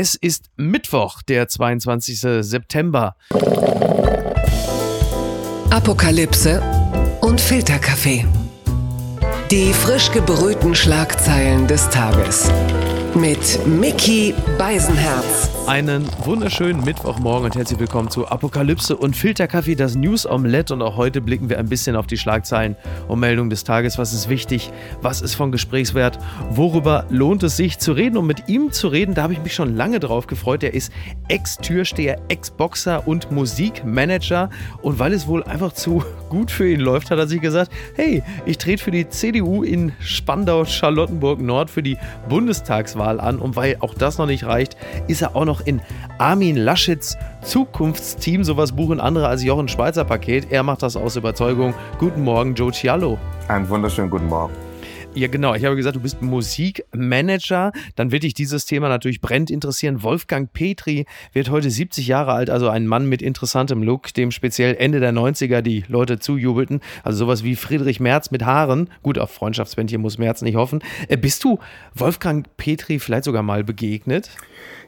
Es ist Mittwoch, der 22. September. Apokalypse und Filterkaffee. Die frisch gebrühten Schlagzeilen des Tages. Mit Mickey Beisenherz. Einen wunderschönen Mittwochmorgen und herzlich willkommen zu Apokalypse und Filterkaffee, das News Omelette. Und auch heute blicken wir ein bisschen auf die Schlagzeilen und Meldungen des Tages. Was ist wichtig? Was ist von Gesprächswert? Worüber lohnt es sich zu reden? Und mit ihm zu reden, da habe ich mich schon lange drauf gefreut. Er ist Ex-Türsteher, Ex-Boxer und Musikmanager. Und weil es wohl einfach zu gut für ihn läuft, hat er sich gesagt: Hey, ich trete für die CDU in Spandau-Charlottenburg-Nord für die Bundestagswahl an. Und weil auch das noch nicht reicht, ist er auch noch in Armin Laschets Zukunftsteam. Sowas buchen andere als Jochen Schweizer Paket. Er macht das aus Überzeugung. Guten Morgen, Joe Cialo. Einen wunderschönen guten Morgen. Ja, genau. Ich habe gesagt, du bist Musikmanager. Dann wird dich dieses Thema natürlich brennend interessieren. Wolfgang Petri wird heute 70 Jahre alt, also ein Mann mit interessantem Look, dem speziell Ende der 90er die Leute zujubelten. Also sowas wie Friedrich Merz mit Haaren. Gut, auf Freundschaftsbändchen muss Merz nicht hoffen. Äh, bist du Wolfgang Petri vielleicht sogar mal begegnet?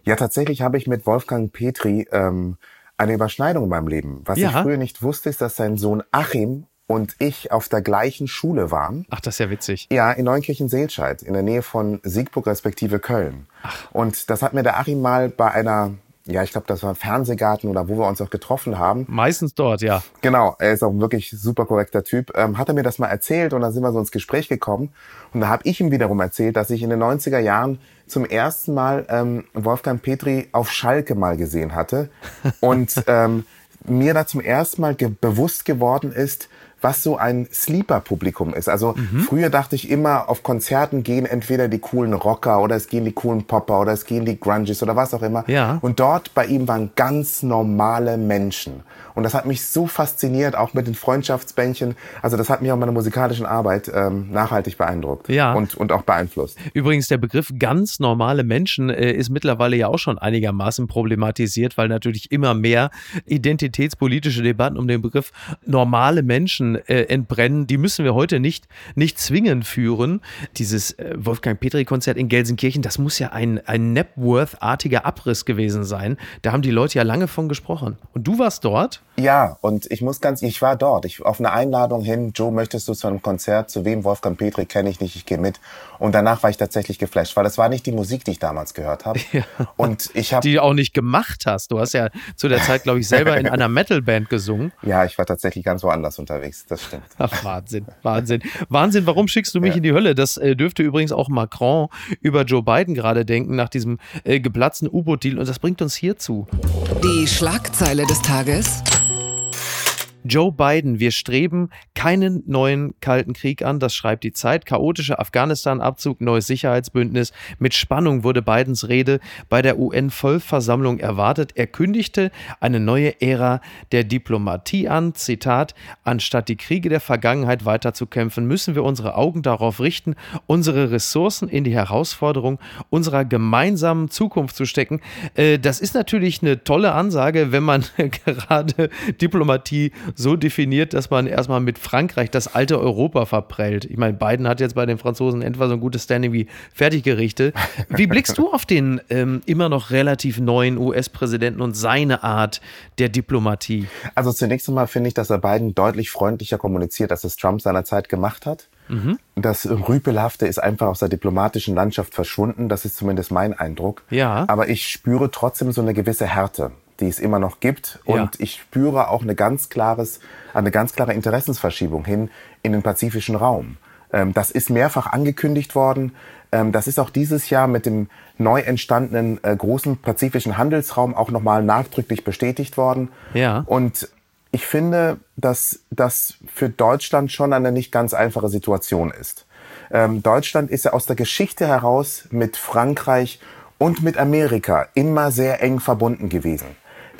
Ja, tatsächlich habe ich mit Wolfgang Petri ähm, eine Überschneidung in meinem Leben. Was Ja. ich früher nicht wusste, ist, dass sein Sohn Achim und ich auf der gleichen Schule waren. Ach, das ist ja witzig. Ja, in Neunkirchen-Seelscheid, in der Nähe von Siegburg respektive Köln. Und das hat mir der Achim mal bei einer, ja, ich glaube, das war Fernsehgarten oder wo wir uns auch getroffen haben. Meistens dort, ja. Genau, er ist auch ein wirklich super korrekter Typ. Ähm, hat er mir das mal erzählt und dann sind wir so ins Gespräch gekommen. Und da habe ich ihm wiederum erzählt, dass ich in den 90er Jahren zum ersten Mal ähm, Wolfgang Petri auf Schalke mal gesehen hatte. Und ähm, mir da zum ersten Mal ge bewusst geworden ist, was so ein Sleeper-Publikum ist. Also früher dachte ich immer, auf Konzerten gehen entweder die coolen Rocker oder es gehen die coolen Popper oder es gehen die Grunges oder was auch immer. Ja. Und dort bei ihm waren ganz normale Menschen. Und das hat mich so fasziniert, auch mit den Freundschaftsbändchen. Also das hat mich auch in meiner musikalischen Arbeit ähm, nachhaltig beeindruckt Ja. und, und auch beeinflusst. Übrigens, der Begriff ganz normale Menschen äh, ist mittlerweile ja auch schon einigermaßen problematisiert, weil natürlich immer mehr identitätspolitische Debatten um den Begriff normale Menschen äh, entbrennen. Die müssen wir heute nicht, nicht zwingend führen. Dieses äh, Wolfgang-Petri-Konzert in Gelsenkirchen, das muss ja ein, ein Napworth-artiger Abriss gewesen sein. Da haben die Leute ja lange von gesprochen. Und du warst dort? Ja, und ich muss ganz, ich war dort, ich auf eine Einladung hin, Joe, möchtest du zu einem Konzert, zu wem? Wolfgang Petri kenne ich nicht, ich gehe mit. Und danach war ich tatsächlich geflasht, weil das war nicht die Musik, die ich damals gehört habe. Und ich habe Die du auch nicht gemacht hast. Du hast ja zu der Zeit, glaube ich, selber in einer Metalband gesungen. ja, ich war tatsächlich ganz woanders unterwegs, das stimmt. Ach, Wahnsinn, Wahnsinn. Wahnsinn, warum schickst du mich Ja. in die Hölle? Das äh, dürfte übrigens auch Macron über Joe Biden gerade denken, nach diesem äh, geplatzten U-Boot-Deal. Und das bringt uns hierzu. Die Schlagzeile des Tages. Joe Biden, wir streben keinen neuen Kalten Krieg an, das schreibt die Zeit. Chaotischer Afghanistan-Abzug, neues Sicherheitsbündnis. Mit Spannung wurde Bidens Rede bei der UN-Vollversammlung erwartet. Er kündigte eine neue Ära der Diplomatie an. Zitat: Anstatt die Kriege der Vergangenheit weiterzukämpfen, müssen wir unsere Augen darauf richten, unsere Ressourcen in die Herausforderung unserer gemeinsamen Zukunft zu stecken. Äh, das ist natürlich eine tolle Ansage, wenn man gerade Diplomatie so definiert, dass man erstmal mit Frankreich das alte Europa verprellt. Ich meine, Biden hat jetzt bei den Franzosen etwa so ein gutes Standing wie Fertiggerichte. Wie blickst du auf den ähm, immer noch relativ neuen US-Präsidenten und seine Art der Diplomatie? Also zunächst einmal finde ich, dass er Biden deutlich freundlicher kommuniziert, als es Trump seinerzeit gemacht hat. Das Rüpelhafte ist einfach aus der diplomatischen Landschaft verschwunden. Das ist zumindest mein Eindruck. Ja. Aber ich spüre trotzdem so eine gewisse Härte, die es immer noch gibt. Ja. Und ich spüre auch eine ganz klares, eine ganz klare Interessensverschiebung hin in den pazifischen Raum. Ähm, das ist mehrfach angekündigt worden. Ähm, das ist auch dieses Jahr mit dem neu entstandenen äh, großen pazifischen Handelsraum auch nochmal nachdrücklich bestätigt worden. Ja. Und ich finde, dass das für Deutschland schon eine nicht ganz einfache Situation ist. Ähm, Deutschland ist ja aus der Geschichte heraus mit Frankreich und mit Amerika immer sehr eng verbunden gewesen.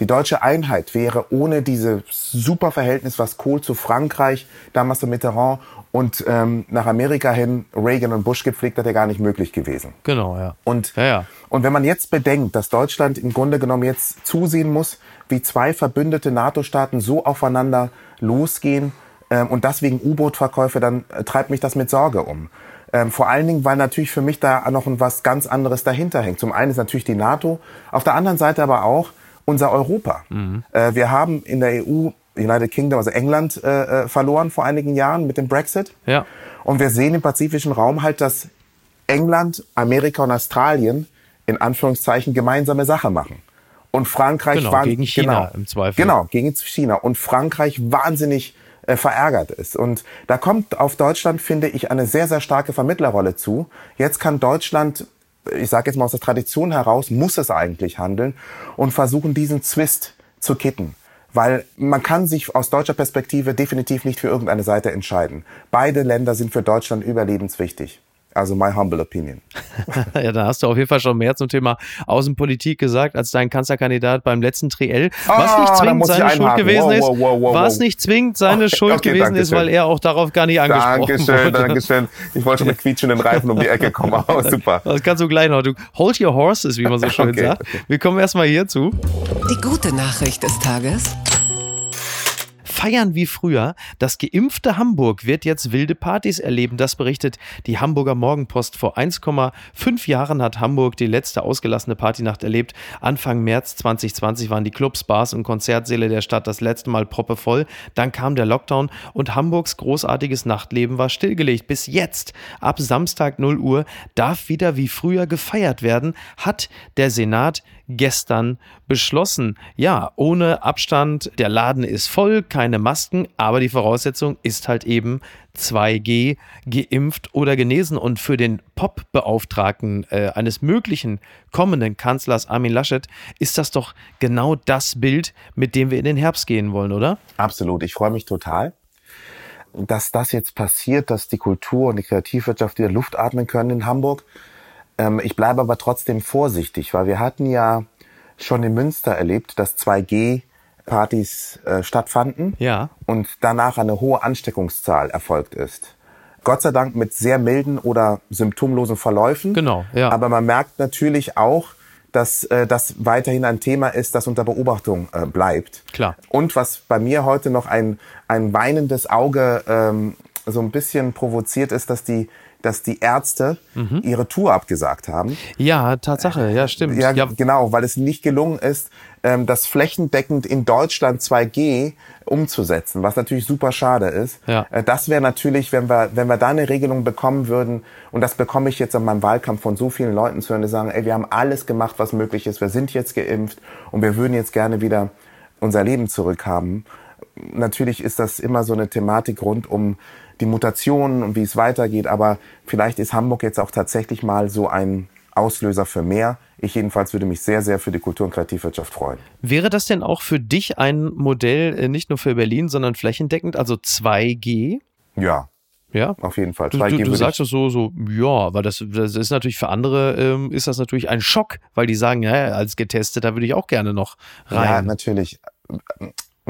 Die deutsche Einheit wäre ohne dieses super Verhältnis, was Kohl zu Frankreich, damals zu Mitterrand und ähm, nach Amerika hin Reagan und Bush gepflegt hat, ja gar nicht möglich gewesen. Genau, ja. Und, Ja, ja. und wenn man jetzt bedenkt, dass Deutschland im Grunde genommen jetzt zusehen muss, wie zwei verbündete NATO-Staaten so aufeinander losgehen ähm, und das wegen U-Boot-Verkäufe, dann äh, treibt mich das mit Sorge um. Ähm, vor allen Dingen, weil natürlich für mich da noch was ganz anderes dahinter hängt. Zum einen ist natürlich die NATO, auf der anderen Seite aber auch unser Europa. Mhm. Äh, wir haben in der EU United Kingdom, also England, äh, äh, verloren vor einigen Jahren mit dem Brexit. Ja. Und wir sehen im pazifischen Raum halt, dass England, Amerika und Australien in Anführungszeichen gemeinsame Sache machen. Und Frankreich genau, war gegen China genau, im Zweifel. Genau, gegen China. Und Frankreich wahnsinnig äh, verärgert ist. Und da kommt auf Deutschland, finde ich, eine sehr, sehr starke Vermittlerrolle zu. Jetzt kann Deutschland, ich sage jetzt mal aus der Tradition heraus, muss es eigentlich handeln und versuchen, diesen Zwist zu kitten. Weil man kann sich aus deutscher Perspektive definitiv nicht für irgendeine Seite entscheiden. Beide Länder sind für Deutschland überlebenswichtig. Also my humble opinion. ja, da hast du auf jeden Fall schon mehr zum Thema Außenpolitik gesagt als dein Kanzlerkandidat beim letzten Triell. Was Ah, nicht da zwingend ich seine Schuld gewesen ist, wow, wow, wow, was nicht zwingend seine Okay, Schuld okay, gewesen ist, weil er auch darauf gar nicht angesprochen Dankeschön, wurde. Dankeschön. Ich wollte schon mit quietschenden Reifen um die Ecke kommen. Oh, super. Das kannst du gleich noch. Du hold your horses, wie man so schön Okay, sagt. Wir kommen erstmal hierzu. Die gute Nachricht des Tages. Feiern wie früher. Das geimpfte Hamburg wird jetzt wilde Partys erleben. Das berichtet die Hamburger Morgenpost. Vor 1,5 Jahren hat Hamburg die letzte ausgelassene Partynacht erlebt. Anfang März 2020 waren die Clubs, Bars und Konzertsäle der Stadt das letzte Mal proppevoll. Dann kam der Lockdown und Hamburgs großartiges Nachtleben war stillgelegt. Bis jetzt, ab Samstag 0 Uhr, darf wieder wie früher gefeiert werden, hat der Senat gestern beschlossen. Ja, ohne Abstand, der Laden ist voll, keine Masken, aber die Voraussetzung ist halt eben 2G, geimpft oder genesen. Und für den Pop-Beauftragten äh, eines möglichen kommenden Kanzlers Armin Laschet ist das doch genau das Bild, mit dem wir in den Herbst gehen wollen, oder? Absolut. Ich freue mich total, dass das jetzt passiert, dass die Kultur und die Kreativwirtschaft wieder Luft atmen können in Hamburg. Ähm, ich bleibe aber trotzdem vorsichtig, weil wir hatten ja schon in Münster erlebt, dass 2G-Partys äh, stattfanden Ja. und danach eine hohe Ansteckungszahl erfolgt ist. Gott sei Dank mit sehr milden oder symptomlosen Verläufen. Genau, ja. Aber man merkt natürlich auch, dass äh, das weiterhin ein Thema ist, das unter Beobachtung äh, bleibt. Klar. Und was bei mir heute noch ein, ein weinendes Auge ähm, so ein bisschen provoziert ist, dass die, dass die Ärzte Mhm. ihre Tour abgesagt haben. Ja, Tatsache, ja, stimmt. Ja, genau, weil es nicht gelungen ist, ähm, das flächendeckend in Deutschland 2G umzusetzen, was natürlich super schade ist. Ja. Äh, Das wäre natürlich, wenn wir, wenn wir da eine Regelung bekommen würden, und das bekomme ich jetzt an meinem Wahlkampf von so vielen Leuten zu hören, die sagen, ey, wir haben alles gemacht, was möglich ist, wir sind jetzt geimpft und wir würden jetzt gerne wieder unser Leben zurückhaben. Natürlich ist das immer so eine Thematik rund um die Mutationen und wie es weitergeht, aber vielleicht ist Hamburg jetzt auch tatsächlich mal so ein Auslöser für mehr. Ich jedenfalls würde mich sehr, sehr für die Kultur- und Kreativwirtschaft freuen. Wäre das denn auch für dich ein Modell, äh, nicht nur für Berlin, sondern flächendeckend, also 2G? Ja, Ja. auf jeden Fall. Du, 2G du, du sagst es so, so, ja, weil das, das ist natürlich für andere, ähm, ist das natürlich ein Schock, weil die sagen, ja, als Getesteter würde ich auch gerne noch ja, rein. natürlich.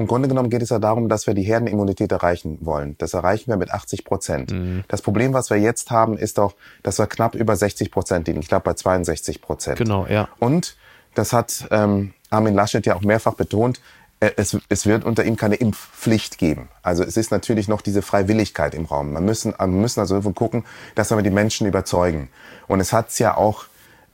Im Grunde genommen geht es ja darum, dass wir die Herdenimmunität erreichen wollen. Das erreichen wir mit 80 Prozent. Mhm. Das Problem, was wir jetzt haben, ist doch, dass wir knapp über 60 Prozent liegen. Ich glaube bei 62 Prozent. Genau, ja. Und das hat ähm, Armin Laschet ja auch mehrfach betont, äh, es, es wird unter ihm keine Impfpflicht geben. Also es ist natürlich noch diese Freiwilligkeit im Raum. Man müssen, wir müssen also irgendwo gucken, dass wir die Menschen überzeugen. Und es hat es ja auch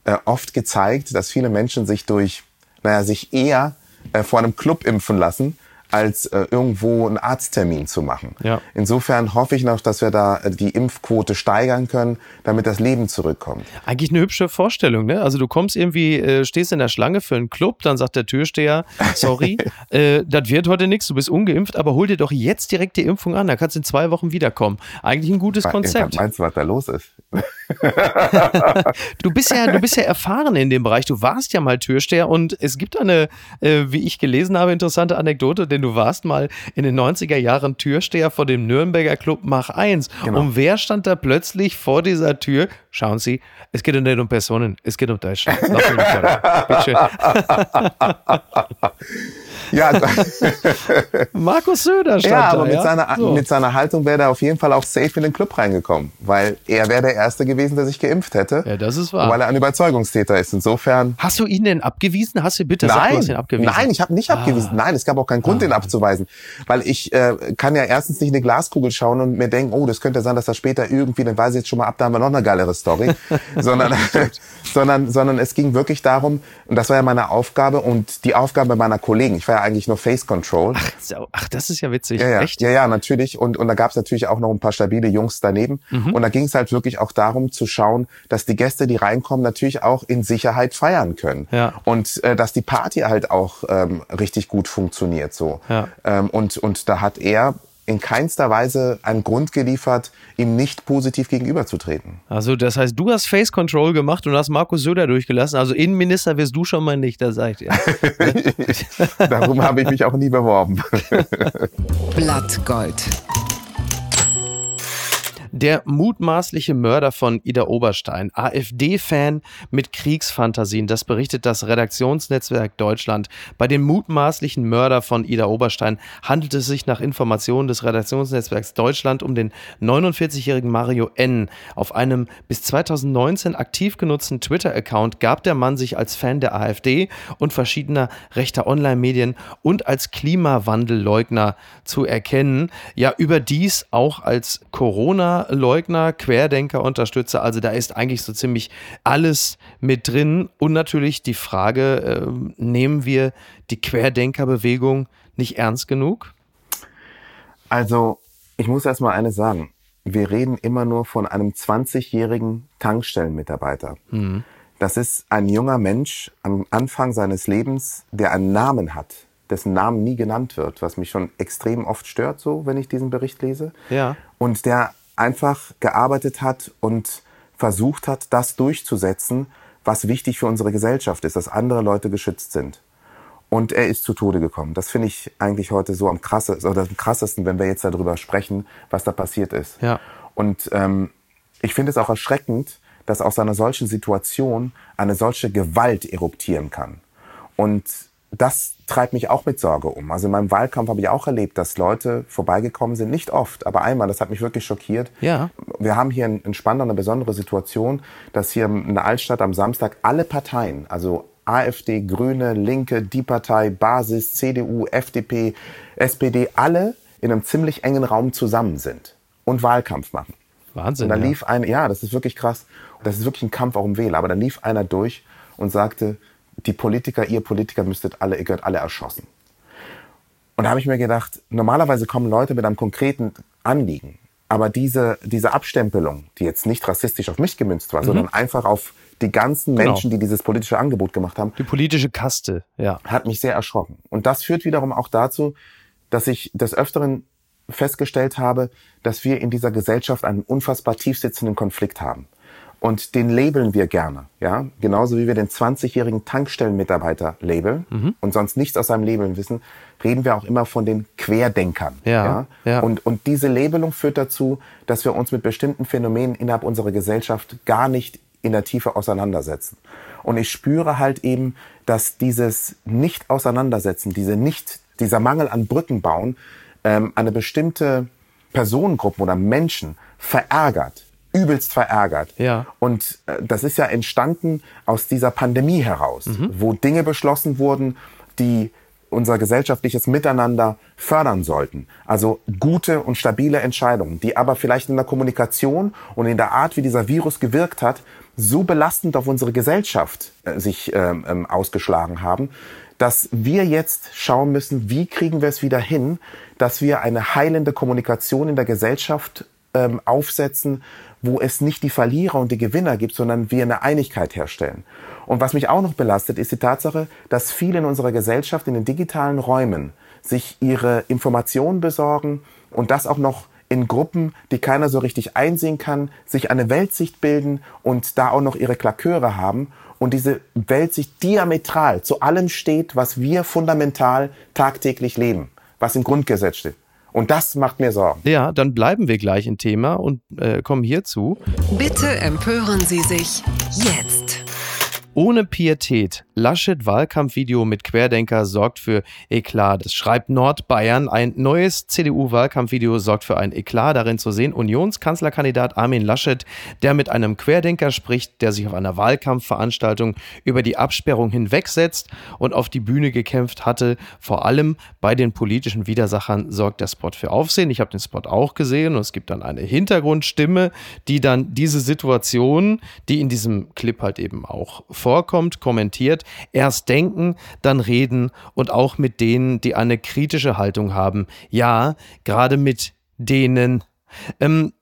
äh, oft gezeigt, dass viele Menschen sich durch, naja, sich eher äh, vor einem Club impfen lassen, als äh, irgendwo einen Arzttermin zu machen. Ja. Insofern hoffe ich noch, dass wir da äh, die Impfquote steigern können, damit das Leben zurückkommt. Eigentlich eine hübsche Vorstellung, ne? Also du kommst irgendwie, äh, stehst in der Schlange für einen Club, dann sagt der Türsteher, sorry, äh, das wird heute nichts, du bist ungeimpft, aber hol dir doch jetzt direkt die Impfung an, da kannst du in zwei Wochen wiederkommen. Eigentlich ein gutes Konzept. Meinst du, was da los ist? Du bist ja, du bist ja erfahren in dem Bereich. Du warst ja mal Türsteher und es gibt eine, äh, wie ich gelesen habe, interessante Anekdote, denn du warst mal in den 90er Jahren Türsteher vor dem Nürnberger Club Mach 1. Genau. Und wer stand da plötzlich vor dieser Tür? Schauen Sie, es geht nicht um Personen, es geht um Deutschland. Ja, Markus Söder stand ja da. aber mit, ja? seiner, So. mit seiner Haltung wäre er auf jeden Fall auch safe in den Club reingekommen. Weil er wäre der Erste gewesen, der sich geimpft hätte. Ja, das ist wahr. Weil er ein Überzeugungstäter ist. Insofern Hast du ihn denn abgewiesen? Hast du bitte sag, du Nein, hast ihn abgewiesen? nein, ich habe nicht abgewiesen. Nein, es gab auch keinen Grund, den abzuweisen. Weil ich äh, kann ja erstens nicht in eine Glaskugel schauen und mir denken, oh, das könnte sein, dass das später irgendwie, dann weiß ich jetzt schon mal ab, da haben wir noch eine geilere Story. sondern, sondern, sondern es ging wirklich darum, und das war ja meine Aufgabe und die Aufgabe meiner Kollegen. Ich war ja eigentlich nur Face Control. So, Ach, das ist ja witzig. Ja, ja, Echt? ja, ja, natürlich. Und, und da gab es natürlich auch noch ein paar stabile Jungs daneben. Mhm. Und da ging es halt wirklich auch darum zu schauen, dass die Gäste, die reinkommen, natürlich auch in Sicherheit feiern können. Ja. Und äh, dass die Party halt auch ähm, richtig gut funktioniert. so. Ja. Ähm, und, und da hat er in keinster Weise einen Grund geliefert, ihm nicht positiv gegenüberzutreten. Also, das heißt, du hast Face Control gemacht und hast Markus Söder durchgelassen. Also, Innenminister wirst du schon mal nicht, da ich dir. Darum habe ich mich auch nie beworben. Blattgold. Der mutmaßliche Mörder von Ida Oberstein, AfD-Fan mit Kriegsfantasien, das berichtet das Redaktionsnetzwerk Deutschland. Bei dem mutmaßlichen Mörder von Ida Oberstein handelt es sich nach Informationen des Redaktionsnetzwerks Deutschland um den 49-jährigen Mario N. Auf einem bis 2019 aktiv genutzten Twitter-Account gab der Mann sich als Fan der AfD und verschiedener rechter Online-Medien und als Klimawandelleugner zu erkennen. Ja, überdies auch als Corona-Leugner, Querdenker, Unterstützer. Also da ist eigentlich so ziemlich alles mit drin. Und natürlich die Frage, ähm, nehmen wir die Querdenkerbewegung nicht ernst genug? Also, ich muss erst mal eines sagen. Wir reden immer nur von einem 20-jährigen Tankstellenmitarbeiter. Das ist ein junger Mensch am Anfang seines Lebens, der einen Namen hat, dessen Namen nie genannt wird, was mich schon extrem oft stört, so, wenn ich diesen Bericht lese. Ja. Und der einfach gearbeitet hat und versucht hat, das durchzusetzen, was wichtig für unsere Gesellschaft ist, dass andere Leute geschützt sind. Und er ist zu Tode gekommen. Das finde ich eigentlich heute so am krassesten, oder am krassesten, wenn wir jetzt darüber sprechen, was da passiert ist. Ja. Und ähm, ich finde es auch erschreckend, dass aus einer solchen Situation eine solche Gewalt eruptieren kann. Und das treibt mich auch mit Sorge um. Also in meinem Wahlkampf habe ich auch erlebt, dass Leute vorbeigekommen sind, nicht oft, aber einmal, das hat mich wirklich schockiert. Ja. Wir haben hier in, Spandau eine besondere Situation, dass hier in der Altstadt am Samstag alle Parteien, also AfD, Grüne, Linke, die Partei, Basis, CDU, FDP, SPD, alle in einem ziemlich engen Raum zusammen sind und Wahlkampf machen. Wahnsinn. Und dann ja. lief ein, ja, das ist wirklich krass. Das ist wirklich ein Kampf auch um Wähler. Aber dann lief einer durch und sagte, die Politiker, ihr Politiker müsstet alle, ihr gehört alle erschossen. Und da habe ich mir gedacht, normalerweise kommen Leute mit einem konkreten Anliegen. Aber diese, diese Abstempelung, die jetzt nicht rassistisch auf mich gemünzt war, sondern einfach auf die ganzen Genau. Menschen, die dieses politische Angebot gemacht haben, Die politische Kaste, ja. hat mich sehr erschrocken. Und das führt wiederum auch dazu, dass ich des Öfteren festgestellt habe, dass wir in dieser Gesellschaft einen unfassbar tiefsitzenden Konflikt haben. Und den labeln wir gerne, ja. Genauso wie wir den 20-jährigen Tankstellenmitarbeiter labeln und sonst nichts aus seinem Labeln wissen, reden wir auch immer von den Querdenkern. Ja, ja. Und, und diese Labelung führt dazu, dass wir uns mit bestimmten Phänomenen innerhalb unserer Gesellschaft gar nicht in der Tiefe auseinandersetzen. Und ich spüre halt eben, dass dieses Nicht-Auseinandersetzen, diese nicht, dieser Mangel an Brücken bauen, ähm, eine bestimmte Personengruppen oder Menschen verärgert, übelst verärgert. Ja. Und äh, das ist ja entstanden aus dieser Pandemie heraus, wo Dinge beschlossen wurden, die unser gesellschaftliches Miteinander fördern sollten. Also gute und stabile Entscheidungen, die aber vielleicht in der Kommunikation und in der Art, wie dieser Virus gewirkt hat, so belastend auf unsere Gesellschaft äh, sich ähm, ähm, ausgeschlagen haben, dass wir jetzt schauen müssen, wie kriegen wir es wieder hin, dass wir eine heilende Kommunikation in der Gesellschaft ähm, aufsetzen, wo es nicht die Verlierer und die Gewinner gibt, sondern wir eine Einigkeit herstellen. Und was mich auch noch belastet, ist die Tatsache, dass viele in unserer Gesellschaft in den digitalen Räumen sich ihre Informationen besorgen und das auch noch in Gruppen, die keiner so richtig einsehen kann, sich eine Weltsicht bilden und da auch noch ihre Klaköre haben und diese Weltsicht diametral zu allem steht, was wir fundamental tagtäglich leben, was im Grundgesetz steht. Und das macht mir Sorgen. Ja, dann bleiben wir gleich im Thema und äh, kommen hierzu. Bitte empören Sie sich jetzt. Ohne Pietät. Laschet Wahlkampfvideo mit Querdenker sorgt für Eklat. Das schreibt Nordbayern. Ein neues CDU-Wahlkampfvideo sorgt für ein Eklat. Darin zu sehen Unionskanzlerkandidat Armin Laschet, der mit einem Querdenker spricht, der sich auf einer Wahlkampfveranstaltung über die Absperrung hinwegsetzt und auf die Bühne gekämpft hatte. Vor allem bei den politischen Widersachern sorgt der Spot für Aufsehen. Ich habe den Spot auch gesehen und es gibt dann eine Hintergrundstimme, die dann diese Situation, die in diesem Clip halt eben auch vorkommt, kommentiert. Erst denken, dann reden und auch mit denen, die eine kritische Haltung haben. Ja, gerade mit denen. Ähm,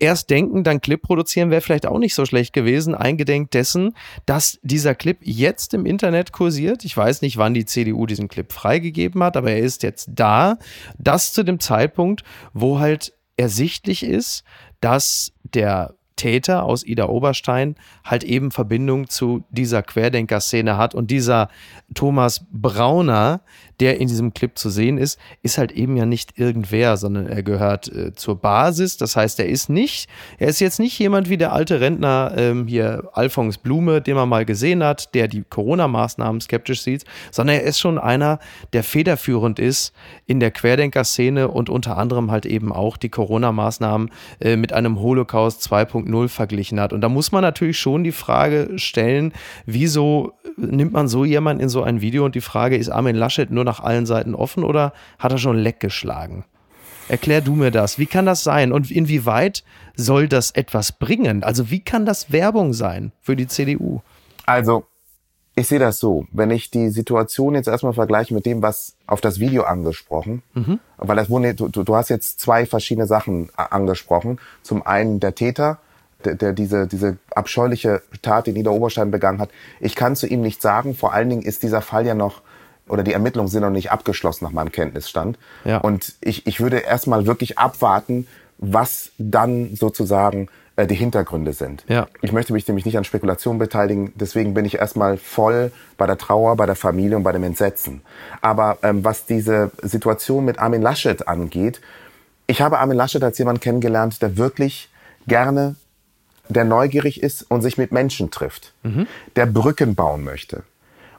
erst denken, dann Clip produzieren wäre vielleicht auch nicht so schlecht gewesen, eingedenk dessen, dass dieser Clip jetzt im Internet kursiert. Ich weiß nicht, wann die CDU diesen Clip freigegeben hat, aber er ist jetzt da. Das zu dem Zeitpunkt, wo halt ersichtlich ist, dass der Täter aus Ida Oberstein halt eben Verbindung zu dieser Querdenker-Szene hat. Und dieser Thomas Brauner, der in diesem Clip zu sehen ist, ist halt eben ja nicht irgendwer, sondern er gehört äh, zur Basis. Das heißt, er ist nicht, er ist jetzt nicht jemand wie der alte Rentner ähm, hier Alphons Blume, den man mal gesehen hat, der die Corona-Maßnahmen skeptisch sieht, sondern er ist schon einer, der federführend ist in der Querdenker-Szene und unter anderem halt eben auch die Corona-Maßnahmen äh, mit einem Holocaust 2.0 verglichen hat. Und da muss man natürlich schon die Frage stellen, wieso nimmt man so jemanden in so ein Video und die Frage, ist Armin Laschet nur nach allen Seiten offen oder hat er schon leck geschlagen? Erklär du mir das. Wie kann das sein? Und inwieweit soll das etwas bringen? Also wie kann das Werbung sein für die CDU? Also, ich sehe das so. Wenn ich die Situation jetzt erstmal vergleiche mit dem, was auf das Video angesprochen, mhm. weil das wurde, du, du hast jetzt zwei verschiedene Sachen angesprochen. Zum einen der Täter, der, der diese, diese abscheuliche Tat, in Ida Oberstein begangen hat. Ich kann zu ihm nicht sagen. Vor allen Dingen ist dieser Fall ja noch oder die Ermittlungen sind noch nicht abgeschlossen nach meinem Kenntnisstand. Ja. Und ich, ich würde erstmal wirklich abwarten, was dann sozusagen äh, die Hintergründe sind. Ja. Ich möchte mich nämlich nicht an Spekulationen beteiligen, deswegen bin ich erstmal voll bei der Trauer, bei der Familie und bei dem Entsetzen. Aber ähm, was diese Situation mit Armin Laschet angeht, ich habe Armin Laschet als jemand kennengelernt, der wirklich gerne der neugierig ist und sich mit Menschen trifft, mhm. der Brücken bauen möchte.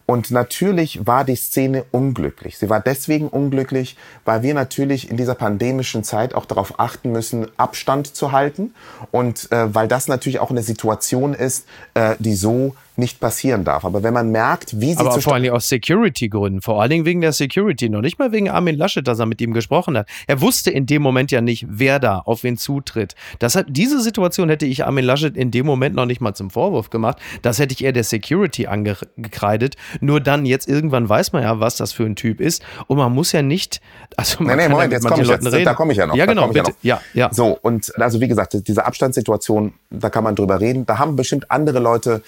Und natürlich war die Szene unglücklich. Sie war deswegen unglücklich, weil wir natürlich in dieser pandemischen Zeit auch darauf achten müssen, Abstand zu halten. Und äh, weil das natürlich auch eine Situation ist, äh, die so nicht passieren darf. Aber wenn man merkt, wie sie Aber vor allen Dingen aus Security-Gründen, vor allen Dingen wegen der Security, noch nicht mal wegen Armin Laschet, dass er mit ihm gesprochen hat. Er wusste in dem Moment ja nicht, wer da auf wen zutritt. Das hat, diese Situation hätte ich Armin Laschet in dem Moment noch nicht mal zum Vorwurf gemacht. Das hätte ich eher der Security angekreidet. Nur dann, jetzt irgendwann weiß man ja, was das für ein Typ ist. Und man muss ja nicht, also man nee, nee, Moment, jetzt komme ich, jetzt, da komme ich ja noch. Ja, genau, bitte. Ja, ja. So, und also wie gesagt, diese Abstandssituation, da kann man drüber reden. Da haben bestimmt andere Leute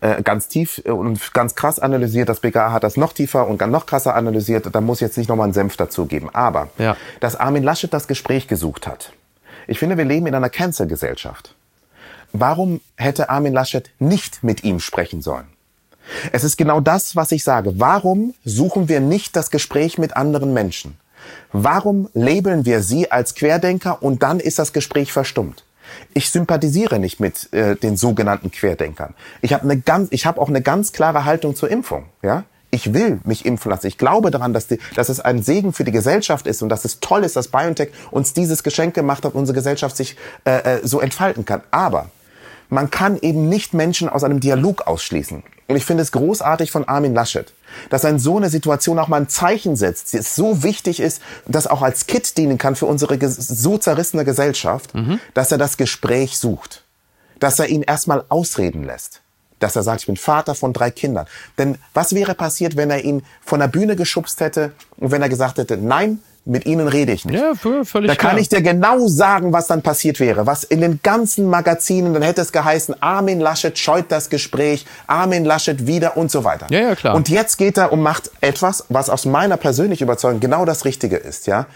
äh, ganz tief äh, und ganz krass analysiert. Das BKA hat das noch tiefer und noch krasser analysiert. Da muss jetzt nicht nochmal einen Senf dazugeben. Aber, ja. dass Armin Laschet das Gespräch gesucht hat. Ich finde, wir leben in einer Cancer-Gesellschaft. Warum hätte Armin Laschet nicht mit ihm sprechen sollen? Es ist genau das, was ich sage. Warum suchen wir nicht das Gespräch mit anderen Menschen? Warum labeln wir sie als Querdenker und dann ist das Gespräch verstummt? Ich sympathisiere nicht mit äh, den sogenannten Querdenkern. Ich habe eine ganz, ich habe auch eine ganz klare Haltung zur Impfung. Ja, ich will mich impfen lassen. Ich glaube daran, dass, die, dass es ein Segen für die Gesellschaft ist und dass es toll ist, dass BioNTech uns dieses Geschenk gemacht hat, unsere Gesellschaft sich äh, äh so entfalten kann. Aber man kann eben nicht Menschen aus einem Dialog ausschließen. Und ich finde es großartig von Armin Laschet, dass er in so eine Situation auch mal ein Zeichen setzt, die es so wichtig ist, das auch als Kit dienen kann für unsere so zerrissene Gesellschaft, mhm. dass er das Gespräch sucht. Dass er ihn erstmal ausreden lässt. Dass er sagt, ich bin Vater von drei Kindern. Denn was wäre passiert, wenn er ihn von der Bühne geschubst hätte und wenn er gesagt hätte, nein, mit Ihnen rede ich nicht. Ja, völlig Da kann klar. ich dir genau sagen, was dann passiert wäre. Was in den ganzen Magazinen, dann hätte es geheißen, Armin Laschet scheut das Gespräch, Armin Laschet wieder und so weiter. Ja, ja, klar. Und jetzt geht er und macht etwas, was aus meiner persönlichen Überzeugung genau das Richtige ist, ja.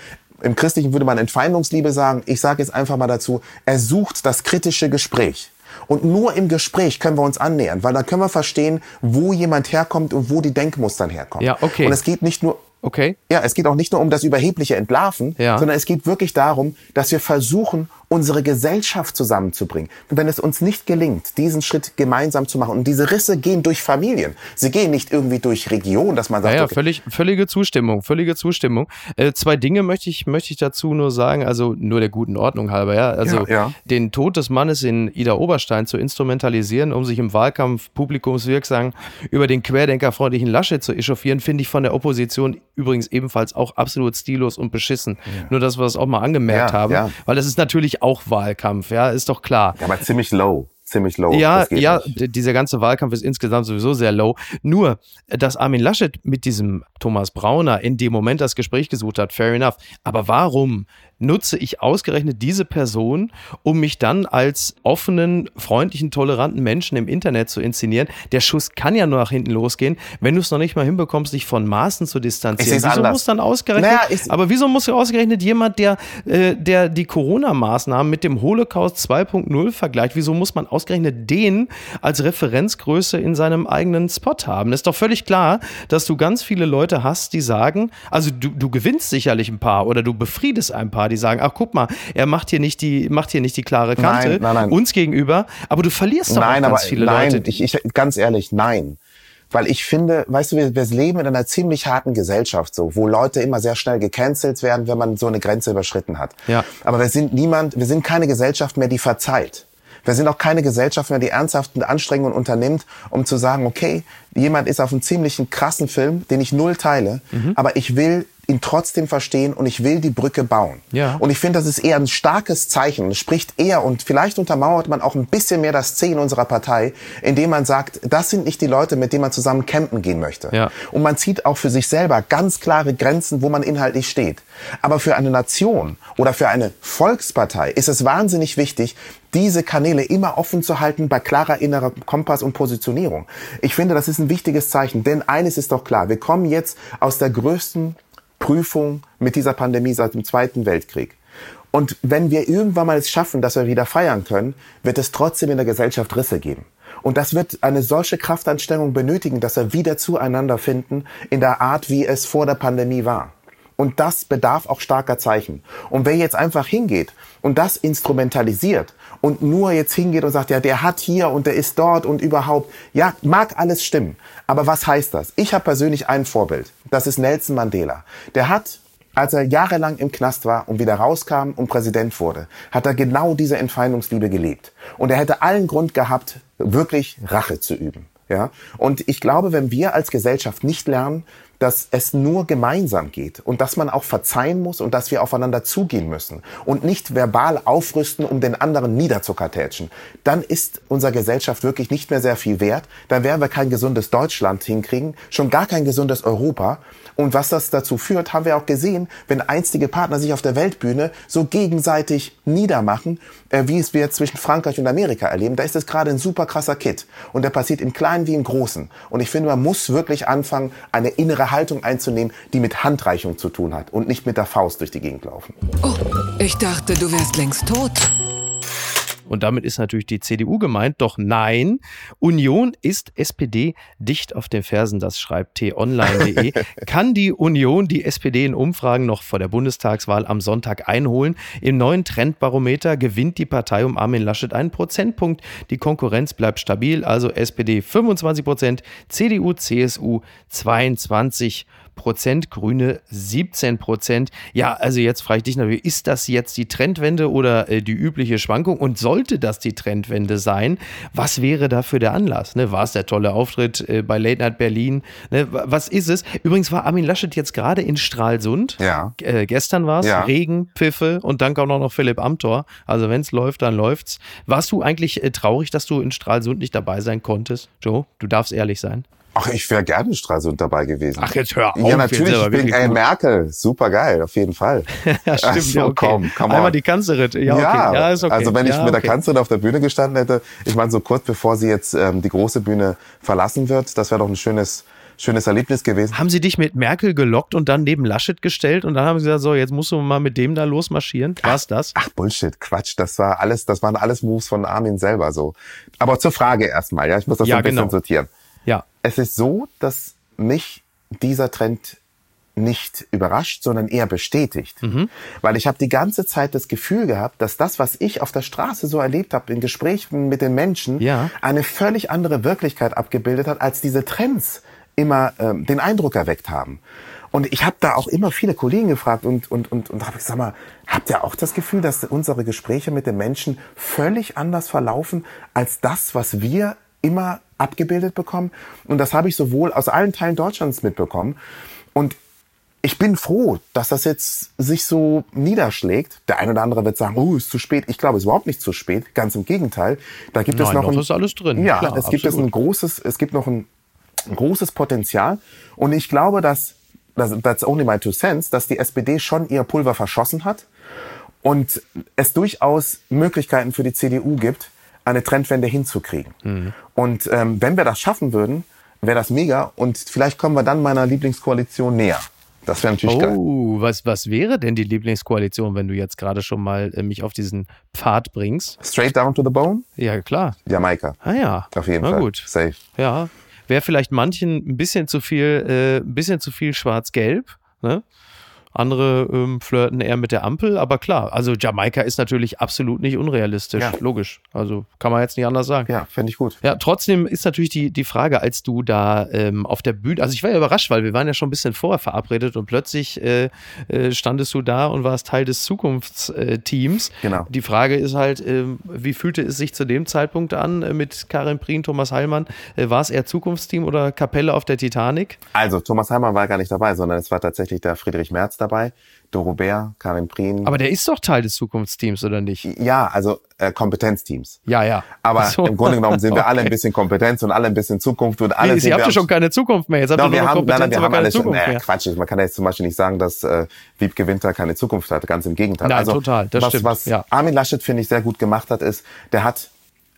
Im Christlichen würde man Entfeindungsliebe sagen. Ich sage jetzt einfach mal dazu, er sucht das kritische Gespräch. Und nur im Gespräch können wir uns annähern, weil dann können wir verstehen, wo jemand herkommt und wo die Denkmuster herkommen. Ja, okay. Und es geht nicht nur Okay. Ja, es geht auch nicht nur um das überhebliche Entlarven, ja. sondern es geht wirklich darum, dass wir versuchen, unsere Gesellschaft zusammenzubringen. Und wenn es uns nicht gelingt, diesen Schritt gemeinsam zu machen, und diese Risse gehen durch Familien, sie gehen nicht irgendwie durch Region, dass man sagt, ja, ja okay, völlig, völlige Zustimmung, völlige Zustimmung. Äh, zwei Dinge möchte ich, möchte ich dazu nur sagen, also nur der guten Ordnung halber, ja. Also Ja, ja. den Tod des Mannes in Ida Oberstein zu instrumentalisieren, um sich im Wahlkampf publikumswirksam über den querdenkerfreundlichen Laschet zu echauffieren, finde ich von der Opposition übrigens ebenfalls auch absolut stillos und beschissen. Nur, dass wir das auch mal angemerkt Ja, haben, ja. weil das ist natürlich auch Wahlkampf, ja, ist doch klar. ja, aber ziemlich low, ziemlich low. Ja, ja, nicht. dieser ganze Wahlkampf ist insgesamt sowieso sehr low. Nur, dass Armin Laschet mit diesem Thomas Brauner in dem Moment das Gespräch gesucht hat, fair enough. Aber warum nutze ich ausgerechnet diese Person, um mich dann als offenen, freundlichen, toleranten Menschen im Internet zu inszenieren? Der Schuss kann ja nur nach hinten losgehen, wenn du es noch nicht mal hinbekommst, dich von Maßen zu distanzieren. Wieso anders. muss dann ausgerechnet, Naja, aber wieso muss ausgerechnet jemand, der, äh, der die Corona-Maßnahmen mit dem Holocaust 2.0 vergleicht, wieso muss man ausgerechnet den als Referenzgröße in seinem eigenen Spot haben? ist doch völlig klar, dass du ganz viele Leute hast, die sagen, also du, du gewinnst sicherlich ein paar oder du befriedest ein paar, die sagen, ach guck mal, er macht hier nicht die, macht hier nicht die klare Kante Nein, nein, nein. uns gegenüber, aber du verlierst doch Nein, auch aber ganz viele nein, Leute. ich, ich, ganz ehrlich, nein. Weil ich finde, weißt du, wir, wir leben in einer ziemlich harten Gesellschaft so, wo Leute immer sehr schnell gecancelt werden, wenn man so eine Grenze überschritten hat. Ja. Aber wir sind niemand, wir sind keine Gesellschaft mehr, die verzeiht. Wir sind auch keine Gesellschaft mehr, die ernsthafte Anstrengungen unternimmt, um zu sagen, okay, jemand ist auf einem ziemlichen krassen Film, den ich null teile, Mhm. aber ich will ihn trotzdem verstehen und ich will die Brücke bauen. Ja. Und ich finde, das ist eher ein starkes Zeichen. Spricht eher und vielleicht untermauert man auch ein bisschen mehr das C in unserer Partei, indem man sagt, das sind nicht die Leute, mit denen man zusammen campen gehen möchte. Ja. Und man zieht auch für sich selber ganz klare Grenzen, wo man inhaltlich steht. Aber für eine Nation oder für eine Volkspartei ist es wahnsinnig wichtig, diese Kanäle immer offen zu halten bei klarer innerer Kompass und Positionierung. Ich finde, das ist ein wichtiges Zeichen, denn eines ist doch klar, wir kommen jetzt aus der größten Prüfung mit dieser Pandemie seit dem Zweiten Weltkrieg. Und wenn wir irgendwann mal es schaffen, dass wir wieder feiern können, wird es trotzdem in der Gesellschaft Risse geben. Und das wird eine solche Kraftanstrengung benötigen, dass wir wieder zueinander finden in der Art, wie es vor der Pandemie war. Und das bedarf auch starker Zeichen. Und wer jetzt einfach hingeht und das instrumentalisiert und nur jetzt hingeht und sagt, ja, der hat hier und der ist dort und überhaupt, ja, mag alles stimmen. Aber was heißt das? Ich habe persönlich ein Vorbild. Das ist Nelson Mandela. Der hat als er jahrelang im Knast war und wieder rauskam und Präsident wurde, hat er genau diese Entfeindungsliebe gelebt. Und er hätte allen Grund gehabt, wirklich Rache zu üben. Ja? Und ich glaube, wenn wir als Gesellschaft nicht lernen, dass es nur gemeinsam geht und dass man auch verzeihen muss und dass wir aufeinander zugehen müssen und nicht verbal aufrüsten, um den anderen niederzukartätschen, dann ist unserer Gesellschaft wirklich nicht mehr sehr viel wert. Dann werden wir kein gesundes Deutschland hinkriegen, schon gar kein gesundes Europa. Und was das dazu führt, haben wir auch gesehen, wenn einstige Partner sich auf der Weltbühne so gegenseitig niedermachen, wie es wir zwischen Frankreich und Amerika erleben, da ist es gerade ein super krasser Kit. Und der passiert im Kleinen wie im Großen. Und ich finde, man muss wirklich anfangen, eine innere Haltung einzunehmen, die mit Handreichung zu tun hat und nicht mit der Faust durch die Gegend laufen. Oh, ich dachte, du wärst längst tot. Und damit ist natürlich die CDU gemeint. Doch nein, Union ist SPD dicht auf den Fersen, das schreibt t-online.de. Kann die Union die SPD in Umfragen noch vor der Bundestagswahl am Sonntag einholen? Im neuen Trendbarometer gewinnt die Partei um Armin Laschet einen Prozentpunkt. Die Konkurrenz bleibt stabil, also SPD 25 Prozent, CDU, CSU 22 Prozent, Grüne 17 Prozent. Ja, also jetzt frage ich dich natürlich, ist das jetzt die Trendwende oder äh, die übliche Schwankung? Und sollte das die Trendwende sein, was wäre dafür der Anlass? Ne? War es der tolle Auftritt äh, bei Late Night Berlin? Ne? wa- Was ist es? Übrigens war Armin Laschet jetzt gerade in Stralsund. Ja. Äh, gestern war es Ja. Regen, Pfiffe und dann kam auch noch Philipp Amthor. Also wenn es läuft, dann läuft's. Warst du eigentlich äh, traurig, dass du in Stralsund nicht dabei sein konntest? Joe, du darfst ehrlich sein. Ach, ich wäre gerne in Stralsund dabei gewesen. Ach, jetzt hör auf, Ja, natürlich. Ich bin, ey. Merkel, super geil, auf jeden Fall. Ja, stimmt. Ach so, ja, okay. komm, on. Einmal die Kanzlerin. Ja, okay. Ja, ist okay. also wenn ich ja, mit der okay. Kanzlerin auf der Bühne gestanden hätte, ich meine, so kurz bevor sie jetzt ähm, die große Bühne verlassen wird, das wäre doch ein schönes, schönes Erlebnis gewesen. Haben sie dich mit Merkel gelockt und dann neben Laschet gestellt und dann haben sie gesagt, so, jetzt musst du mal mit dem da losmarschieren? War's das? Ach Bullshit, Quatsch, das war alles, das waren alles Moves von Armin selber so. Aber zur Frage erstmal, ja, ich muss das Ja, so ein bisschen genau. sortieren. Es ist so, dass mich dieser Trend nicht überrascht, sondern eher bestätigt. Weil ich habe die ganze Zeit das Gefühl gehabt, dass das, was ich auf der Straße so erlebt habe, in Gesprächen mit den Menschen, Ja. eine völlig andere Wirklichkeit abgebildet hat, als diese Trends immer ähm, den Eindruck erweckt haben. Und ich habe da auch immer viele Kollegen gefragt und, und, und, und habe gesagt, sag mal, habt ihr auch das Gefühl, dass unsere Gespräche mit den Menschen völlig anders verlaufen als das, was wir immer abgebildet bekommen? Und das habe ich sowohl aus allen Teilen Deutschlands mitbekommen. Und ich bin froh, dass das jetzt sich so niederschlägt. Der eine oder andere wird sagen, oh, ist zu spät. Ich glaube, es ist überhaupt nicht zu spät. Ganz im Gegenteil. Da gibt es Nein, noch, noch ein, ist alles drin. Ja, Klar, es gibt es absolut. ein großes, es gibt noch ein, ein großes Potenzial. Und ich glaube, dass, das- that's only my two cents, dass die SPD schon ihr Pulver verschossen hat und es durchaus Möglichkeiten für die CDU gibt, eine Trendwende hinzukriegen. Mhm. Und ähm, wenn wir das schaffen würden, wäre das mega und vielleicht kommen wir dann meiner Lieblingskoalition näher. Das wäre natürlich geil. Oh, was, was wäre denn die Lieblingskoalition, wenn du jetzt gerade schon mal äh, mich auf diesen Pfad bringst? Straight down to the bone? Ja, klar. Jamaika. Ah ja. Auf jeden Na Fall. gut. Safe. Ja. Wäre vielleicht manchen ein bisschen zu viel, äh, ein bisschen zu viel schwarz-gelb, ne? Andere ähm, flirten eher mit der Ampel, aber klar, also Jamaika ist natürlich absolut nicht unrealistisch, Ja. logisch. Also kann man jetzt nicht anders sagen. Ja, fände ich gut. Ja, trotzdem ist natürlich die, die Frage, als du da ähm, auf der Bühne, also ich war ja überrascht, weil wir waren ja schon ein bisschen vorher verabredet und plötzlich äh, äh, standest du da und warst Teil des Zukunftsteams. Genau. Die Frage ist halt, ähm, wie fühlte es sich zu dem Zeitpunkt an äh, mit Karin Prien, Thomas Heilmann? Äh, war es eher Zukunftsteam oder Kapelle auf der Titanic? Also, Thomas Heimann war gar nicht dabei, sondern es war tatsächlich der Friedrich Merz dabei, Doro Bär, Karin Prien. Aber der ist doch Teil des Zukunftsteams, oder nicht? ja, also äh, Kompetenzteams. Ja, ja. Aber so. im Grunde genommen sind wir alle ein Okay. bisschen Kompetenz und alle ein bisschen Zukunft und alle sind Sie habt wir ja schon keine Zukunft mehr. Jetzt habt ihr wir haben, nein, Kompetenz, nein, wir haben keine alles schon. Zukunft Naja, mehr. Quatsch, man kann ja jetzt zum Beispiel nicht sagen, dass äh, Wiebke Winter keine Zukunft hat. Ganz im Gegenteil. Nein, total, das was, stimmt, Was ja. Armin Laschet, finde ich, sehr gut gemacht hat, ist, der hat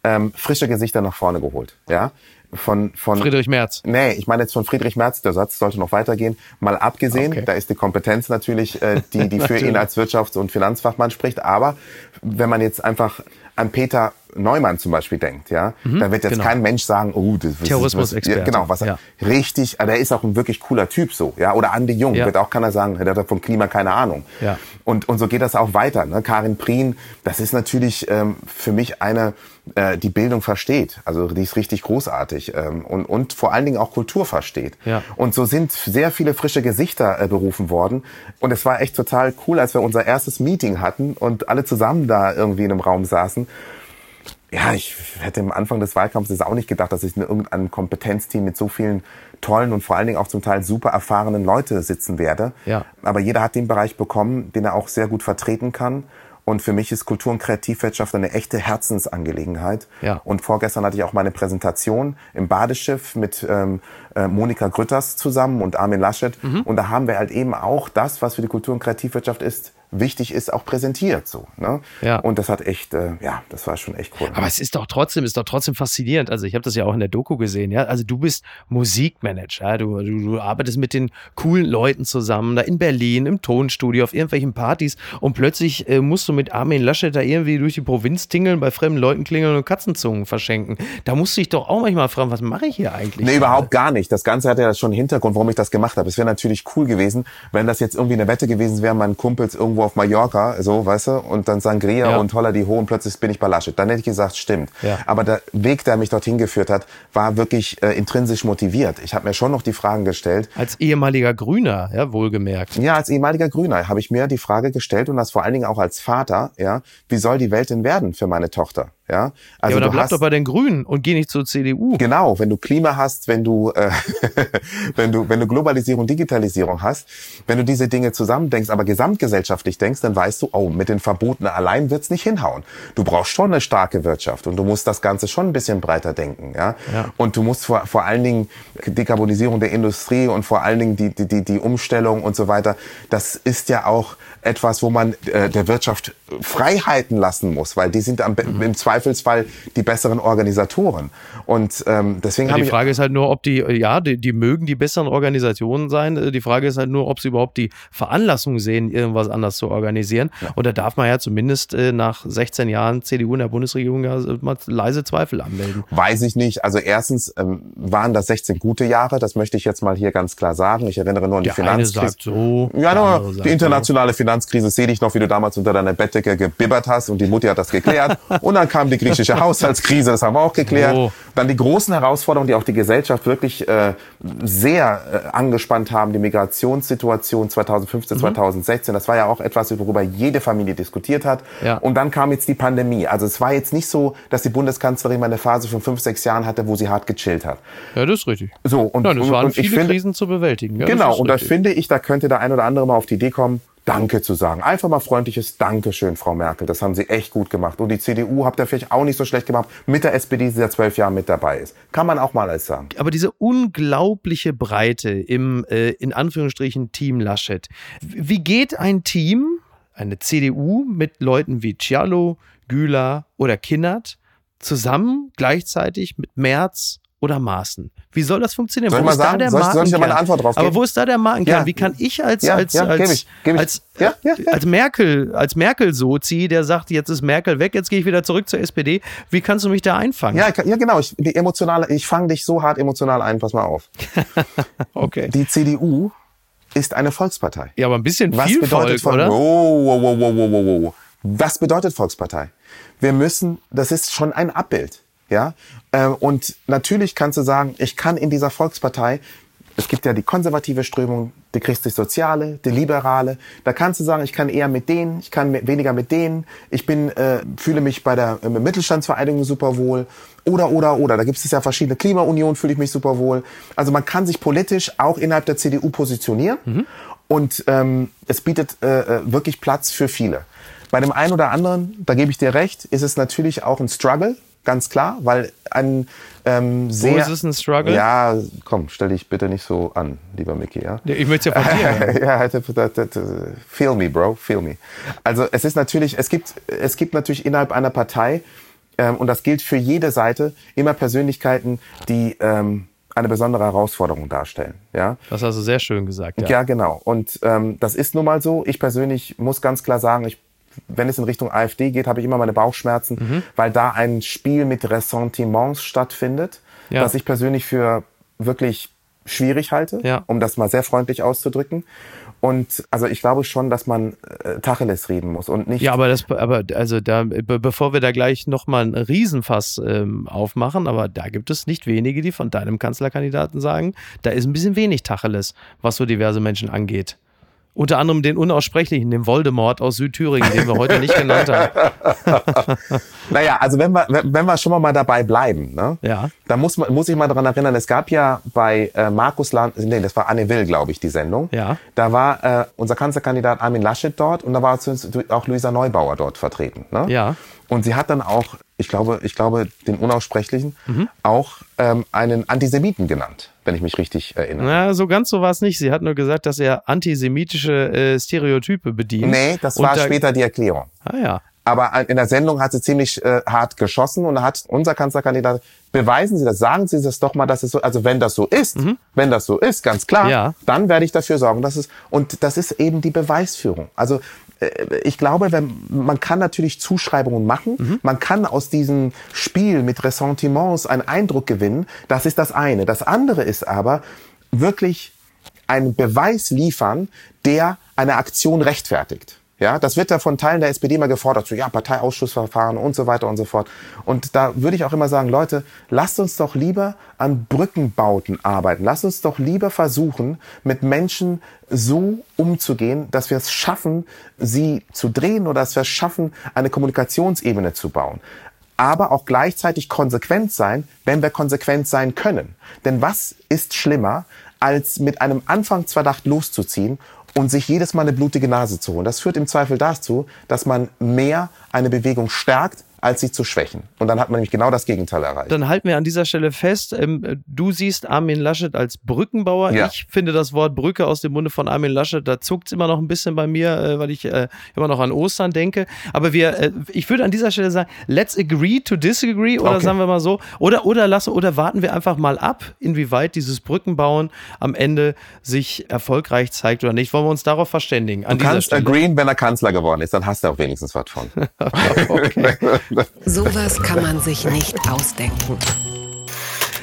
ähm, frische Gesichter nach vorne geholt. Ja, von, von Friedrich Merz. Nee, ich meine jetzt von Friedrich Merz, der Satz sollte noch weitergehen. Mal abgesehen, Okay. da ist die Kompetenz natürlich, äh, die, die für ihn als Wirtschafts- und Finanzfachmann spricht. Aber wenn man jetzt einfach an Peter Neumann zum Beispiel denkt, ja, da wird jetzt genau. kein Mensch sagen, oh, das ist Terrorismusexperte. Ja, genau, was er Ja. richtig, äh, der ist auch ein wirklich cooler Typ so, ja. Oder Andi Jung Ja. wird auch keiner sagen, der hat von Klima keine Ahnung. Ja. Und, und so geht das auch weiter. Ne? Karin Prien, das ist natürlich ähm, für mich eine, äh, die Bildung versteht. Also die ist richtig großartig ähm, und, und vor allen Dingen auch Kultur versteht. Ja. Und so sind sehr viele frische Gesichter äh, berufen worden. Und es war echt total cool, als wir unser erstes Meeting hatten und alle zusammen da irgendwie in einem Raum saßen. Ja, ich hätte am Anfang des Wahlkampfs jetzt auch nicht gedacht, dass ich in irgendeinem Kompetenzteam mit so vielen tollen und vor allen Dingen auch zum Teil super erfahrenen Leute sitzen werde. Ja. Aber jeder hat den Bereich bekommen, den er auch sehr gut vertreten kann. Und für mich ist Kultur- und Kreativwirtschaft eine echte Herzensangelegenheit. Ja. Und vorgestern hatte ich auch meine Präsentation im Badeschiff mit ähm, äh, Monika Grütters zusammen und Armin Laschet. Mhm. Und da haben wir halt eben auch das, was für die Kultur- und Kreativwirtschaft ist, wichtig ist, auch präsentiert. So, ne? Ja. Und das hat echt, äh, ja, das war schon echt cool. Aber es ist doch trotzdem, ist doch trotzdem faszinierend. Also ich habe das ja auch in der Doku gesehen, ja. Also du bist Musikmanager, ja? du, du, du arbeitest mit den coolen Leuten zusammen, da in Berlin, im Tonstudio, auf irgendwelchen Partys und plötzlich äh, musst du mit Armin Laschet da irgendwie durch die Provinz tingeln, bei fremden Leuten klingeln und Katzenzungen verschenken. Da musst du dich doch auch manchmal fragen, was mache ich hier eigentlich? Nee, überhaupt gar nicht. Das Ganze hat ja schon einen Hintergrund, warum ich das gemacht habe. Es wäre natürlich cool gewesen, wenn das jetzt irgendwie eine Wette gewesen wäre, mein Kumpels irgendwo auf Mallorca, so, weißt du, und dann Sangria Ja. und Holla die Ho und plötzlich bin ich bei Laschet. Dann hätte ich gesagt, stimmt. Ja. Aber der Weg, der mich dorthin geführt hat, war wirklich äh, intrinsisch motiviert. Ich habe mir schon noch die Fragen gestellt. Als ehemaliger Grüner, ja, wohlgemerkt. Ja, als ehemaliger Grüner habe ich mir die Frage gestellt und das vor allen Dingen auch als Vater, ja, wie soll die Welt denn werden für meine Tochter? Ja, ja, also aber dann du bleib hast doch bei den Grünen und geh nicht zur CDU. Genau, wenn du Klima hast, wenn du, äh, wenn du, wenn du Globalisierung, Digitalisierung hast, wenn du diese Dinge zusammendenkst, aber gesamtgesellschaftlich denkst, dann weißt du, oh, mit den Verboten allein wird's nicht hinhauen. Du brauchst schon eine starke Wirtschaft und du musst das Ganze schon ein bisschen breiter denken, ja. Ja. Und du musst vor, vor allen Dingen Dekarbonisierung der Industrie und vor allen Dingen die, die, die, die Umstellung und so weiter. Das ist ja auch etwas, wo man äh, der Wirtschaft Freiheiten lassen muss, weil die sind am, mhm. im Zweifelsfall die besseren Organisatoren. Und ähm, deswegen ja, habe die ich Frage ist halt nur, ob die, ja, die, die mögen die besseren Organisationen sein. Die Frage ist halt nur, ob sie überhaupt die Veranlassung sehen, irgendwas anders zu organisieren. Ja. Und da darf man ja zumindest äh, nach 16 Jahren CDU in der Bundesregierung ja mal leise Zweifel anmelden. Weiß ich nicht. Also erstens ähm, waren das 16 gute Jahre. Das möchte ich jetzt mal hier ganz klar sagen. Ich erinnere nur an die der Finanzkrise. Eine sagt so, ja, no, die internationale so. Finanzkrise sehe ich noch, wie du damals unter deiner Bettdecke gebibbert hast und die Mutti hat das geklärt. und dann kam die griechische Haushaltskrise, das haben wir auch geklärt. Oh. Dann die großen Herausforderungen, die auch die Gesellschaft wirklich äh, sehr äh, angespannt haben, die Migrationssituation 2015, mhm. 2016. Das war ja auch etwas, worüber jede Familie diskutiert hat. Ja. Und dann kam jetzt die Pandemie. Also es war jetzt nicht so, dass die Bundeskanzlerin mal eine Phase von fünf, sechs Jahren hatte, wo sie hart gechillt hat. Ja, das ist richtig. So, und, Nein, das waren und viele ich finde, Krisen zu bewältigen. Ja, genau, und da finde ich, da könnte der ein oder andere mal auf die Idee kommen, Danke zu sagen. Einfach mal freundliches Dankeschön, Frau Merkel. Das haben Sie echt gut gemacht. Und die CDU habt ihr vielleicht auch nicht so schlecht gemacht mit der SPD, die seit zwölf Jahren mit dabei ist. Kann man auch mal alles sagen. Aber diese unglaubliche Breite im, äh, in Anführungsstrichen, Team Laschet. Wie geht ein Team, eine CDU mit Leuten wie Cialo, Güler oder Kinnert zusammen gleichzeitig mit Merz oder Maaßen? Wie soll das funktionieren? Soll ich mal sagen? Soll, soll, ich da mal eine Antwort drauf geben? Aber wo ist da der Markenkern? Ja. Wie kann ich als, ja, als, ja, als, ich, ich. als, ja, als Merkel, als Merkel-Sozi, der sagt, jetzt ist Merkel weg, jetzt gehe ich wieder zurück zur SPD. Wie kannst du mich da einfangen? Ja, ja genau. Ich, die emotionale, ich fange dich so hart emotional ein, pass mal auf. okay. Die CDU ist eine Volkspartei. Ja, aber ein bisschen Was viel bedeutet Volk, oder? Oh, oh, oh, oh, oh, oh, oh. Was bedeutet Volkspartei? Wir müssen, das ist schon ein Abbild. Ja, und natürlich kannst du sagen, ich kann in dieser Volkspartei, es gibt ja die konservative Strömung, die christlich-soziale, die liberale. Da kannst du sagen, ich kann eher mit denen, ich kann weniger mit denen. Ich bin, äh, fühle mich bei der äh, Mittelstandsvereinigung super wohl. Oder, oder, oder. Da gibt es ja verschiedene Klimaunion, fühle ich mich super wohl. Also man kann sich politisch auch innerhalb der CDU positionieren. Mhm. Und ähm, es bietet äh, äh wirklich Platz für viele. Bei dem einen oder anderen, da gebe ich dir recht, ist es natürlich auch ein Struggle, ganz klar, weil ein ähm, sehr... Wo ist es ein Struggle? Ja, komm, stell dich bitte nicht so an, lieber Mickey. Ja, ich möchte ja von dir. ja, feel me, bro, feel me. Also es ist natürlich, es gibt, es gibt natürlich innerhalb einer Partei, ähm, und das gilt für jede Seite, immer Persönlichkeiten, die... Ähm, eine besondere Herausforderung darstellen. Ja? Das hast du sehr schön gesagt. Ja, ja genau. Und ähm, das ist nun mal so. Ich persönlich muss ganz klar sagen, ich wenn es in Richtung AfD geht, habe ich immer meine Bauchschmerzen, mhm. weil da ein Spiel mit Ressentiments stattfindet, ja. das ich persönlich für wirklich schwierig halte, ja. um das mal sehr freundlich auszudrücken. Und also ich glaube schon, dass man äh, Tacheles reden muss und nicht. Ja, aber das, aber also da, bevor wir da gleich nochmal einen Riesenfass ähm, aufmachen, aber da gibt es nicht wenige, die von deinem Kanzlerkandidaten sagen, da ist ein bisschen wenig Tacheles, was so diverse Menschen angeht. Unter anderem den unaussprechlichen, den Voldemort aus Südthüringen, den wir heute nicht genannt haben. naja, also wenn wir, wenn wir schon mal dabei bleiben, ne? ja. Dann muss, man, muss ich mal daran erinnern, es gab ja bei äh, Markus Land, nee, das war Anne Will, glaube ich, die Sendung. Ja. Da war äh, unser Kanzlerkandidat Armin Laschet dort und da war auch Luisa Neubauer dort vertreten. Ne? Ja. Und sie hat dann auch, ich glaube, ich glaube, den Unaussprechlichen, mhm. auch ähm, einen Antisemiten genannt, wenn ich mich richtig erinnere. Na, so ganz so war es nicht. Sie hat nur gesagt, dass er antisemitische äh, Stereotype bedient. Nee, das war da später die Erklärung. Ah ja. Aber in der Sendung hat sie ziemlich äh, hart geschossen und hat unser Kanzlerkandidat, beweisen Sie das, sagen Sie das doch mal, dass es so, also wenn das so ist, mhm. wenn das so ist, ganz klar, ja. dann werde ich dafür sorgen, dass es, und das ist eben die Beweisführung. Also äh, ich glaube, wenn, man kann natürlich Zuschreibungen machen. Mhm. Man kann aus diesem Spiel mit Ressentiments einen Eindruck gewinnen. Das ist das eine. Das andere ist aber wirklich einen Beweis liefern, der eine Aktion rechtfertigt. Ja, das wird da von Teilen der SPD mal gefordert, so ja, Parteiausschussverfahren und so weiter und so fort. Und da würde ich auch immer sagen, Leute, lasst uns doch lieber an Brückenbauten arbeiten. Lasst uns doch lieber versuchen, mit Menschen so umzugehen, dass wir es schaffen, sie zu drehen oder dass wir es schaffen, eine Kommunikationsebene zu bauen aber auch gleichzeitig konsequent sein, wenn wir konsequent sein können. Denn was ist schlimmer, als mit einem Anfangsverdacht loszuziehen und sich jedes Mal eine blutige Nase zu holen. Das führt im Zweifel dazu, dass man mehr eine Bewegung stärkt, als sie zu schwächen. Und dann hat man nämlich genau das Gegenteil erreicht. Dann halten wir an dieser Stelle fest, ähm, du siehst Armin Laschet als Brückenbauer. Ja. Ich finde das Wort Brücke aus dem Munde von Armin Laschet, da zuckt es immer noch ein bisschen bei mir, äh, weil ich äh, immer noch an Ostern denke. Aber wir, äh, ich würde an dieser Stelle sagen, let's agree to disagree oder Okay. sagen wir mal so. Oder, oder lassen, oder warten wir einfach mal ab, inwieweit dieses Brückenbauen am Ende sich erfolgreich zeigt oder nicht. Wollen wir uns darauf verständigen? An Du kannst agreeen, wenn er Kanzler geworden ist, dann hast du auch wenigstens was von. Sowas kann man sich nicht ausdenken.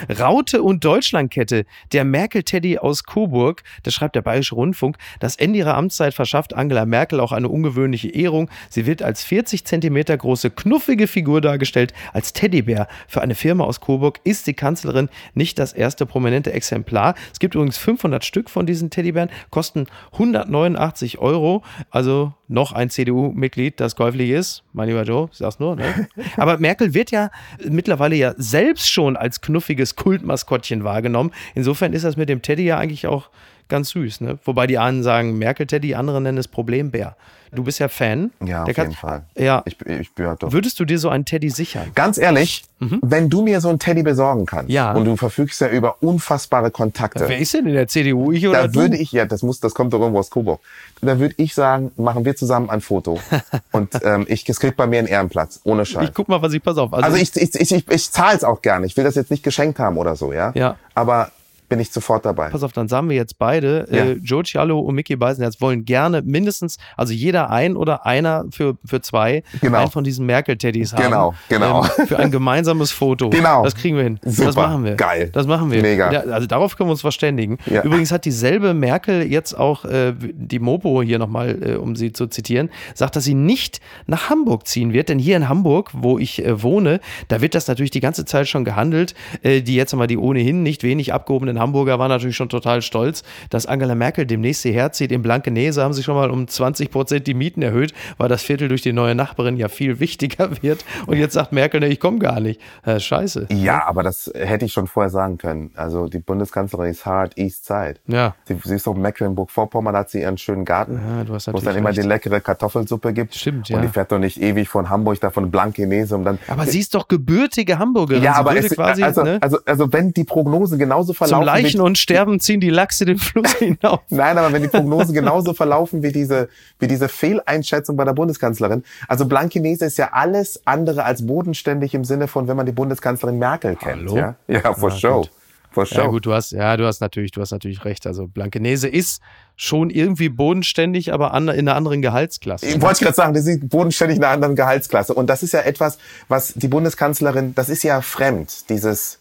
Raute und Deutschlandkette, der Merkel-Teddy aus Coburg, das schreibt der Bayerische Rundfunk. Das Ende ihrer Amtszeit verschafft Angela Merkel auch eine ungewöhnliche Ehrung. Sie wird als 40 Zentimeter große, knuffige Figur dargestellt. Als Teddybär für eine Firma aus Coburg ist die Kanzlerin nicht das erste prominente Exemplar. Es gibt übrigens 500 Stück von diesen Teddybären, kosten 189 Euro. Also noch ein CDU-Mitglied, das käuflich ist. Mein lieber Joe, ich sag's nur. Ne? Aber Merkel wird ja mittlerweile ja selbst schon als knuffiges Kultmaskottchen wahrgenommen. Insofern ist das mit dem Teddy ja eigentlich auch ganz süß. Ne? Wobei die einen sagen Merkel-Teddy, andere nennen es Problembär. Du bist ja Fan. Ja, auf jeden Fall. Ja. Ich, ich ja doch. Würdest du dir so einen Teddy sichern? Ganz ehrlich, wenn du mir so einen Teddy besorgen kannst Mhm. Ja. und du verfügst ja über unfassbare Kontakte, Wer ist denn in der CDU? Ich oder da du? würde ich, ja, das muss, das kommt doch irgendwo aus Coburg. Da würde ich sagen, machen wir zusammen ein Foto. und ähm, ich, es kriegt bei mir einen Ehrenplatz, ohne Scheiß. ich guck mal, was ich, pass auf. Also ich, ich, ich, ich, ich zahle es auch gerne. Ich will das jetzt nicht geschenkt haben oder so, ja. Ja. Aber bin ich sofort dabei. Pass auf, dann sagen wir jetzt beide, Ja. äh, Joe Cialo und Mickey Beisenherz wollen gerne mindestens, also jeder ein oder einer für, für zwei, Genau. einen von diesen Merkel-Teddys haben. Genau, genau. Ähm, für ein gemeinsames Foto. Genau. Das kriegen wir hin. Das Super, machen wir. geil. Das machen wir. Mega. Ja, also darauf können wir uns verständigen. Ja. Übrigens hat dieselbe Merkel jetzt auch äh, die Mopo hier nochmal, äh, um sie zu zitieren, sagt, dass sie nicht nach Hamburg ziehen wird. Denn hier in Hamburg, wo ich äh, wohne, da wird das natürlich die ganze Zeit schon gehandelt. Äh, die jetzt einmal die ohnehin nicht wenig abgehobenen Hamburger waren natürlich schon total stolz, dass Angela Merkel demnächst hierher zieht. In Blankenese haben sie schon mal um 20 Prozent die Mieten erhöht, weil das Viertel durch die neue Nachbarin ja viel wichtiger wird. Und jetzt sagt Merkel, ich komme gar nicht. Äh, scheiße. Ja, aber das hätte ich schon vorher sagen können. Also die Bundeskanzlerin ist hard East Side. Ja. Sie, sie ist doch Mecklenburg-Vorpommern, da hat sie ihren schönen Garten, Ja, du hast wo es dann immer recht. die leckere Kartoffelsuppe gibt. Stimmt, Und ja. die fährt doch nicht ewig von Hamburg, da von Blankenese, um dann... Aber sie ist doch gebürtige Hamburgerin. ja, aber es, quasi also, ne, also, also wenn die Prognosen genauso verlaufen... Leichen und Sterben ziehen die Lachse den Fluss hinauf. Nein, aber wenn die Prognosen genauso verlaufen wie diese, wie diese Fehleinschätzung bei der Bundeskanzlerin. Also Blankenese ist ja alles andere als bodenständig im Sinne von, wenn man die Bundeskanzlerin Merkel kennt. Hallo? Ja, ja for Ja, sure. For sure. Ja gut, du hast, ja, du hast natürlich, du hast natürlich recht. Also Blankenese ist schon irgendwie bodenständig, aber an, in einer anderen Gehaltsklasse. Ich wollte gerade sagen, das ist bodenständig in einer anderen Gehaltsklasse. Und das ist ja etwas, was die Bundeskanzlerin, das ist ja fremd, dieses,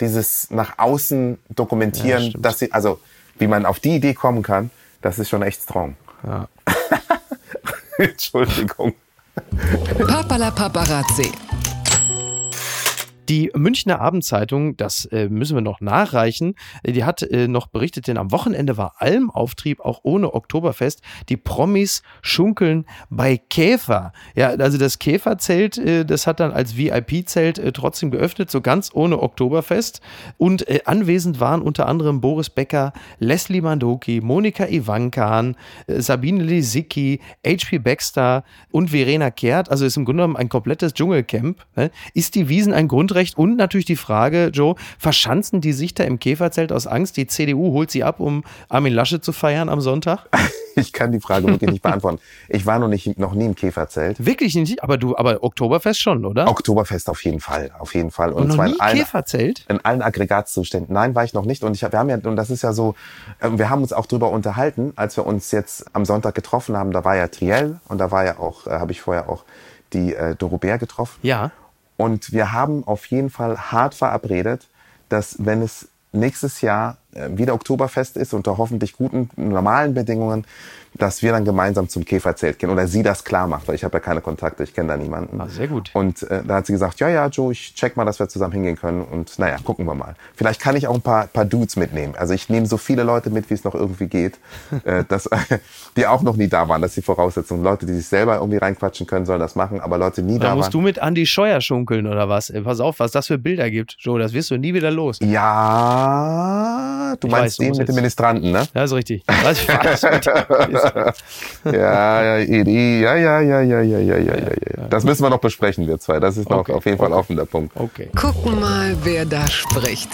dieses nach außen Ja, dokumentieren, stimmt. dass sie, also wie man auf die Idee kommen kann, das ist schon echt strong. Ja. Entschuldigung. Papala Paparazzi. Die Münchner Abendzeitung, das äh, müssen wir noch nachreichen, äh, die hat äh, noch berichtet, denn am Wochenende war Almauftrieb auch ohne Oktoberfest. Die Promis schunkeln bei Käfer. Ja, also das Käferzelt, äh, das hat dann als VIP-Zelt äh, trotzdem geöffnet, so ganz ohne Oktoberfest. Und äh, anwesend waren unter anderem Boris Becker, Leslie Mandoki, Monika Ivankan, Sabine Lisicki, H.P. Baxter und Verena Kehrt. Also ist im Grunde genommen ein komplettes Dschungelcamp. Ne? Ist die Wiesen ein Grundrecht? Und natürlich die Frage, Joe, verschanzen die sich da im Käferzelt aus Angst? Die CDU holt sie ab, um Armin Laschet zu feiern am Sonntag? Ich kann die Frage wirklich nicht beantworten. Ich war noch, nicht, noch nie im Käferzelt. Wirklich nicht, aber du, aber Oktoberfest schon, oder? Oktoberfest auf jeden Fall, auf jeden Fall. Und noch zwar nie in allen, Käferzelt? in allen Aggregatzuständen. Nein, war ich noch nicht. Und ich, wir haben ja, und das ist ja so, äh, wir haben uns auch drüber unterhalten, als wir uns jetzt am Sonntag getroffen haben. Da war ja Triell und da war ja auch, äh, habe ich vorher auch die äh, Dorobert getroffen. Ja. Und wir haben auf jeden Fall hart verabredet, dass wenn es nächstes Jahr äh, wieder Oktoberfest ist unter hoffentlich guten, normalen Bedingungen, dass wir dann gemeinsam zum Käferzelt gehen oder sie das klar macht, weil ich habe ja keine Kontakte, ich kenne da niemanden. Ah, sehr gut. Und äh, da hat sie gesagt, ja, ja, Joe, ich check mal, dass wir zusammen hingehen können und naja, gucken wir mal. Vielleicht kann ich auch ein paar, paar Dudes mitnehmen. Also ich nehme so viele Leute mit, wie es noch irgendwie geht, äh, dass, die auch noch nie da waren, das ist die Voraussetzung. Leute, die sich selber irgendwie reinquatschen können, sollen das machen, aber Leute, die nie Da da musst waren. du mit Andy Scheuer schunkeln oder was? Ey, pass auf, was das für Bilder gibt. Joe, das wirst du nie wieder los. Ja, du Ich meinst weiß, den musst mit jetzt- Ministranten, ne? Ja, ist richtig. Was weiß. Ja, ja, Edi, ja, ja, ja, ja, ja, ja, ja, ja, ja. Das müssen wir noch besprechen, wir zwei. Das ist noch Okay, auf jeden Fall okay. offener Punkt. okay. Gucken mal, wer da spricht.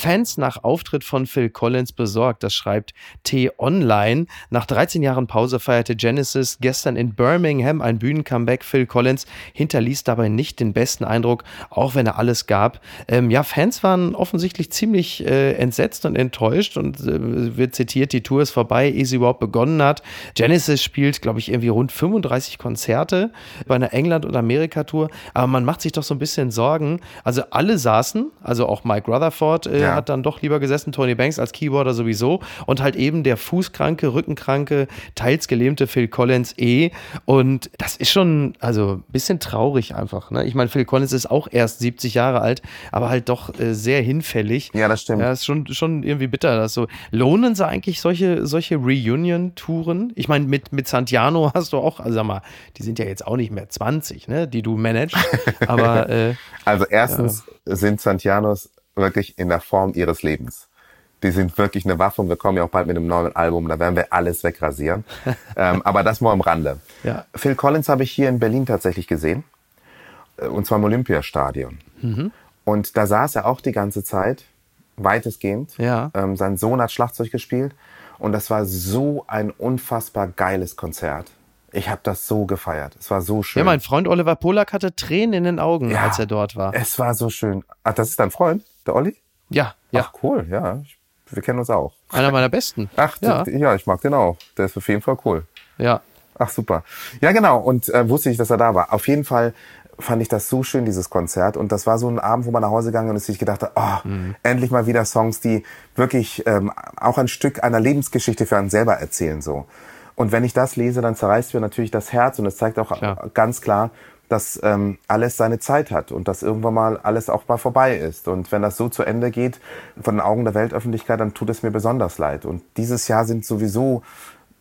Fans nach Auftritt von Phil Collins besorgt. Das schreibt T-Online. Nach 13 Jahren Pause feierte Genesis gestern in Birmingham ein Bühnencomeback. Phil Collins hinterließ dabei nicht den besten Eindruck, auch wenn er alles gab. Ähm, ja, Fans waren offensichtlich ziemlich äh, entsetzt und enttäuscht und äh, wird zitiert, die Tour ist vorbei, ehe sie überhaupt begonnen hat. Genesis spielt, glaube ich, irgendwie rund 35 Konzerte bei einer England- und Amerika-Tour. Aber man macht sich doch so ein bisschen Sorgen. Also alle saßen, also auch Mike Rutherford äh, Ja. Hat dann doch lieber gesessen, Tony Banks als Keyboarder sowieso und halt eben der fußkranke, rückenkranke, teils gelähmte Phil Collins eh. Und das ist schon, also ein bisschen traurig einfach. Ne? Ich meine, Phil Collins ist auch erst 70 Jahre alt, aber halt doch äh, sehr hinfällig. Ja, das stimmt. Ja, ist schon, schon irgendwie bitter. Dass so. Lohnen sie eigentlich solche, solche Reunion-Touren? Ich meine, mit, mit Santiano hast du auch, also sag mal, die sind ja jetzt auch nicht mehr 20, ne, die du managst. Aber äh, Also erstens sind Santianos wirklich in der Form ihres Lebens. Die sind wirklich eine Waffe und wir kommen ja auch bald mit einem neuen Album, da werden wir alles wegrasieren. ähm, aber das nur am Rande. Ja. Phil Collins habe ich hier in Berlin tatsächlich gesehen. Äh, Und zwar im Olympiastadion. Mhm. Und da saß er auch die ganze Zeit, weitestgehend. Ja. Ähm, sein Sohn hat Schlagzeug gespielt. Und das war so ein unfassbar geiles Konzert. Ich habe das so gefeiert. Es war so schön. ja, mein Freund Oliver Polak hatte Tränen in den Augen, Ja. als er dort war. Es war so schön. Ach, das ist dein Freund, der Olli? Ja, ja. Ach, cool, ja. Ich- Wir kennen uns auch. Einer meiner besten. Ach, ja, ja. ja, ich mag den auch. Der ist auf jeden Fall cool. ja. Ach, super. Ja, genau. Und äh, wusste ich, dass er da war. Auf jeden Fall fand ich das so schön, dieses Konzert. Und das war so ein Abend, wo man nach Hause gegangen ist und sich gedacht hat, oh, Mhm. endlich mal wieder Songs, die wirklich ähm, auch ein Stück einer Lebensgeschichte für einen selber erzählen. so. Und wenn ich das lese, dann zerreißt mir natürlich das Herz. Und es zeigt auch Klar. ganz klar, dass ähm, alles seine Zeit hat und dass irgendwann mal alles auch mal vorbei ist. Und wenn das so zu Ende geht, von den Augen der Weltöffentlichkeit, dann tut es mir besonders leid. Und dieses Jahr sind sowieso,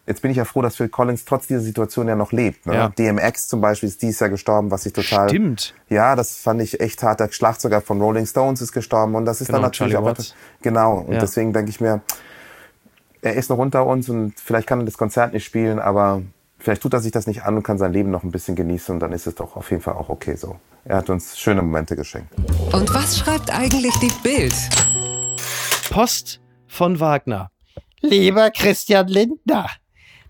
jetzt bin ich ja froh, dass Phil Collins trotz dieser Situation ja noch lebt. Ne? Ja. DMX zum Beispiel ist dieses Jahr gestorben, was ich total... Stimmt. Ja, das fand ich echt hart. Der Schlagzeuger von Rolling Stones ist gestorben und das ist Genau, dann natürlich. Watts. Genau, und Ja. deswegen denke ich mir, er ist noch unter uns und vielleicht kann er das Konzert nicht spielen, aber vielleicht tut er sich das nicht an und kann sein Leben noch ein bisschen genießen und dann ist es doch auf jeden Fall auch okay so. Er hat uns schöne Momente geschenkt. Und was schreibt eigentlich die Bild? Post von Wagner. Lieber Christian Lindner,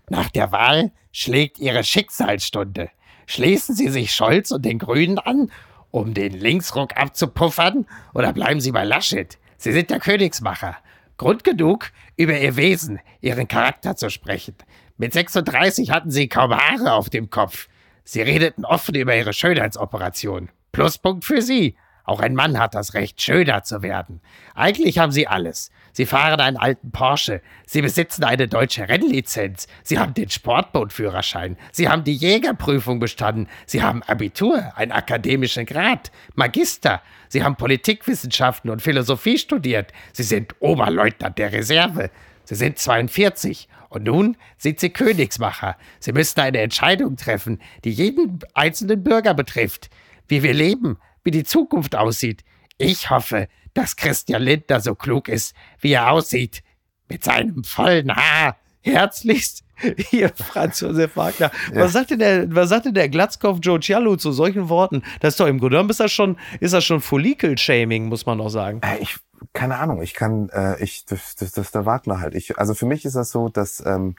nach der Wahl schlägt Ihre Schicksalsstunde. Schließen Sie sich Scholz und den Grünen an, um den Linksruck abzupuffern, oder bleiben Sie bei Laschet? Sie sind der Königsmacher. Grund genug, über Ihr Wesen, Ihren Charakter zu sprechen. Mit 36 hatten Sie kaum Haare auf dem Kopf. Sie redeten offen über Ihre Schönheitsoperation. Pluspunkt für Sie. Auch ein Mann hat das Recht, schöner zu werden. Eigentlich haben Sie alles. Sie fahren einen alten Porsche. Sie besitzen eine deutsche Rennlizenz. Sie haben den Sportbootführerschein. Sie haben die Jägerprüfung bestanden. Sie haben Abitur, einen akademischen Grad, Magister. Sie haben Politikwissenschaften und Philosophie studiert. Sie sind Oberleutnant der Reserve. Sie sind 42 und nun sind Sie Königsmacher. Sie müssen eine Entscheidung treffen, die jeden einzelnen Bürger betrifft. Wie wir leben, wie die Zukunft aussieht. Ich hoffe, dass Christian Lindner so klug ist, wie er aussieht. Mit seinem vollen Haar. Herzlichst. Hier, Franz Josef Wagner. Was sagt denn der, was sagt denn der Glatzkopf Joe Cialo zu solchen Worten? Das ist doch im Grunde genommen ist das schon, ist das schon Follikel-Shaming, muss man noch sagen. Äh, Ich, keine Ahnung, ich kann, äh, ich, das, das, das ist der Wagner halt. Ich, also für mich ist das so, dass ähm,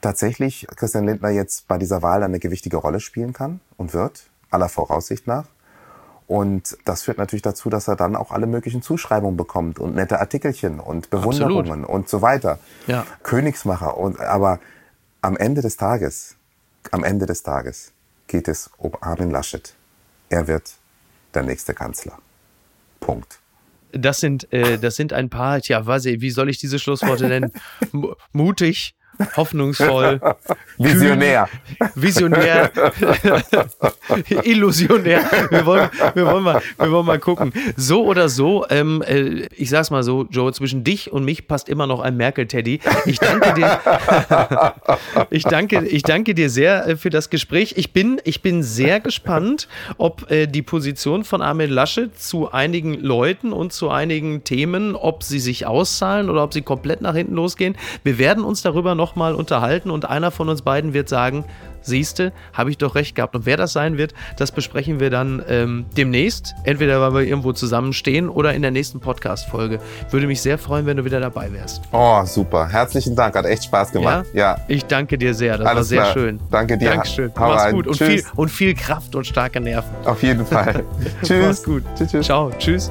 tatsächlich Christian Lindner jetzt bei dieser Wahl eine gewichtige Rolle spielen kann und wird, aller Voraussicht nach. Und das führt natürlich dazu, dass er dann auch alle möglichen Zuschreibungen bekommt und nette Artikelchen und Bewunderungen und so weiter. Ja. Königsmacher. Und, aber am Ende des Tages, am Ende des Tages geht es um Armin Laschet. Er wird der nächste Kanzler. Punkt. Das sind, äh, das sind ein paar, tja, ich, wie soll ich diese Schlussworte nennen? M mutig, hoffnungsvoll, Visionär. visionär, illusionär. Wir wollen, wir, wollen mal, wir wollen mal gucken. So oder so, ähm, äh, ich sag's mal so, Joe, zwischen dich und mich passt immer noch ein Merkel-Teddy. Ich danke dir. ich, danke, ich danke dir sehr äh, für das Gespräch. Ich bin, ich bin sehr gespannt, ob äh, die Position von Armin Laschet zu einigen Leuten und zu einigen Themen, ob sie sich auszahlen oder ob sie komplett nach hinten losgehen. Wir werden uns darüber nochmal unterhalten und einer von uns beiden wird sagen, siehste, habe ich doch recht gehabt. Und wer das sein wird, das besprechen wir dann ähm, demnächst. Entweder weil wir irgendwo zusammenstehen oder in der nächsten Podcast-Folge. Würde mich sehr freuen, wenn du wieder dabei wärst. Oh, super. Herzlichen Dank. Hat echt Spaß gemacht. Ja. Ich danke dir sehr. Das war Alles sehr klar. schön. Danke dir. Dankeschön. Hau Mach's rein. gut. Und viel, und viel Kraft und starke Nerven. Auf jeden Fall. tschüss. Mach's gut. Tschüss, tschüss. Ciao. Tschüss.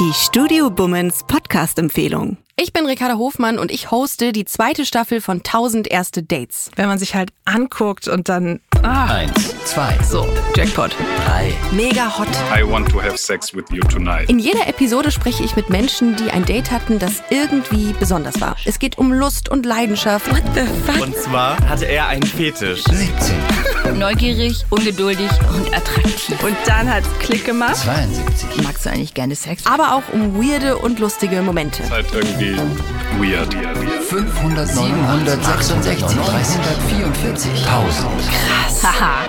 Die Studio Bummens Podcast-Empfehlung. Ich bin Ricarda Hofmann und ich hoste die zweite Staffel von 1000 erste Dates. wenn man sich halt anguckt und dann. Ah, Eins, zwei, so, Jackpot. drei. Mega hot. I want to have sex with you tonight. In jeder Episode spreche ich mit Menschen, die ein Date hatten, das irgendwie besonders war. Es geht um Lust und Leidenschaft. What the fuck? Und zwar hatte er einen Fetisch. 17, Neugierig, ungeduldig und attraktiv. Und dann hat's Klick gemacht. 72, Magst du eigentlich gerne Sex? Aber auch um weirde und lustige Momente. Halt irgendwie weird. 500, 766, 344, 1000. Haha,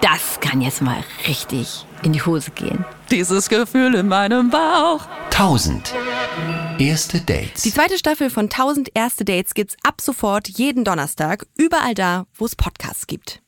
das kann jetzt mal richtig in die Hose gehen. Dieses Gefühl in meinem Bauch. 1000. Erste Dates. Die zweite Staffel von 1000 erste Dates gibt's ab sofort jeden Donnerstag, überall da, wo es Podcasts gibt.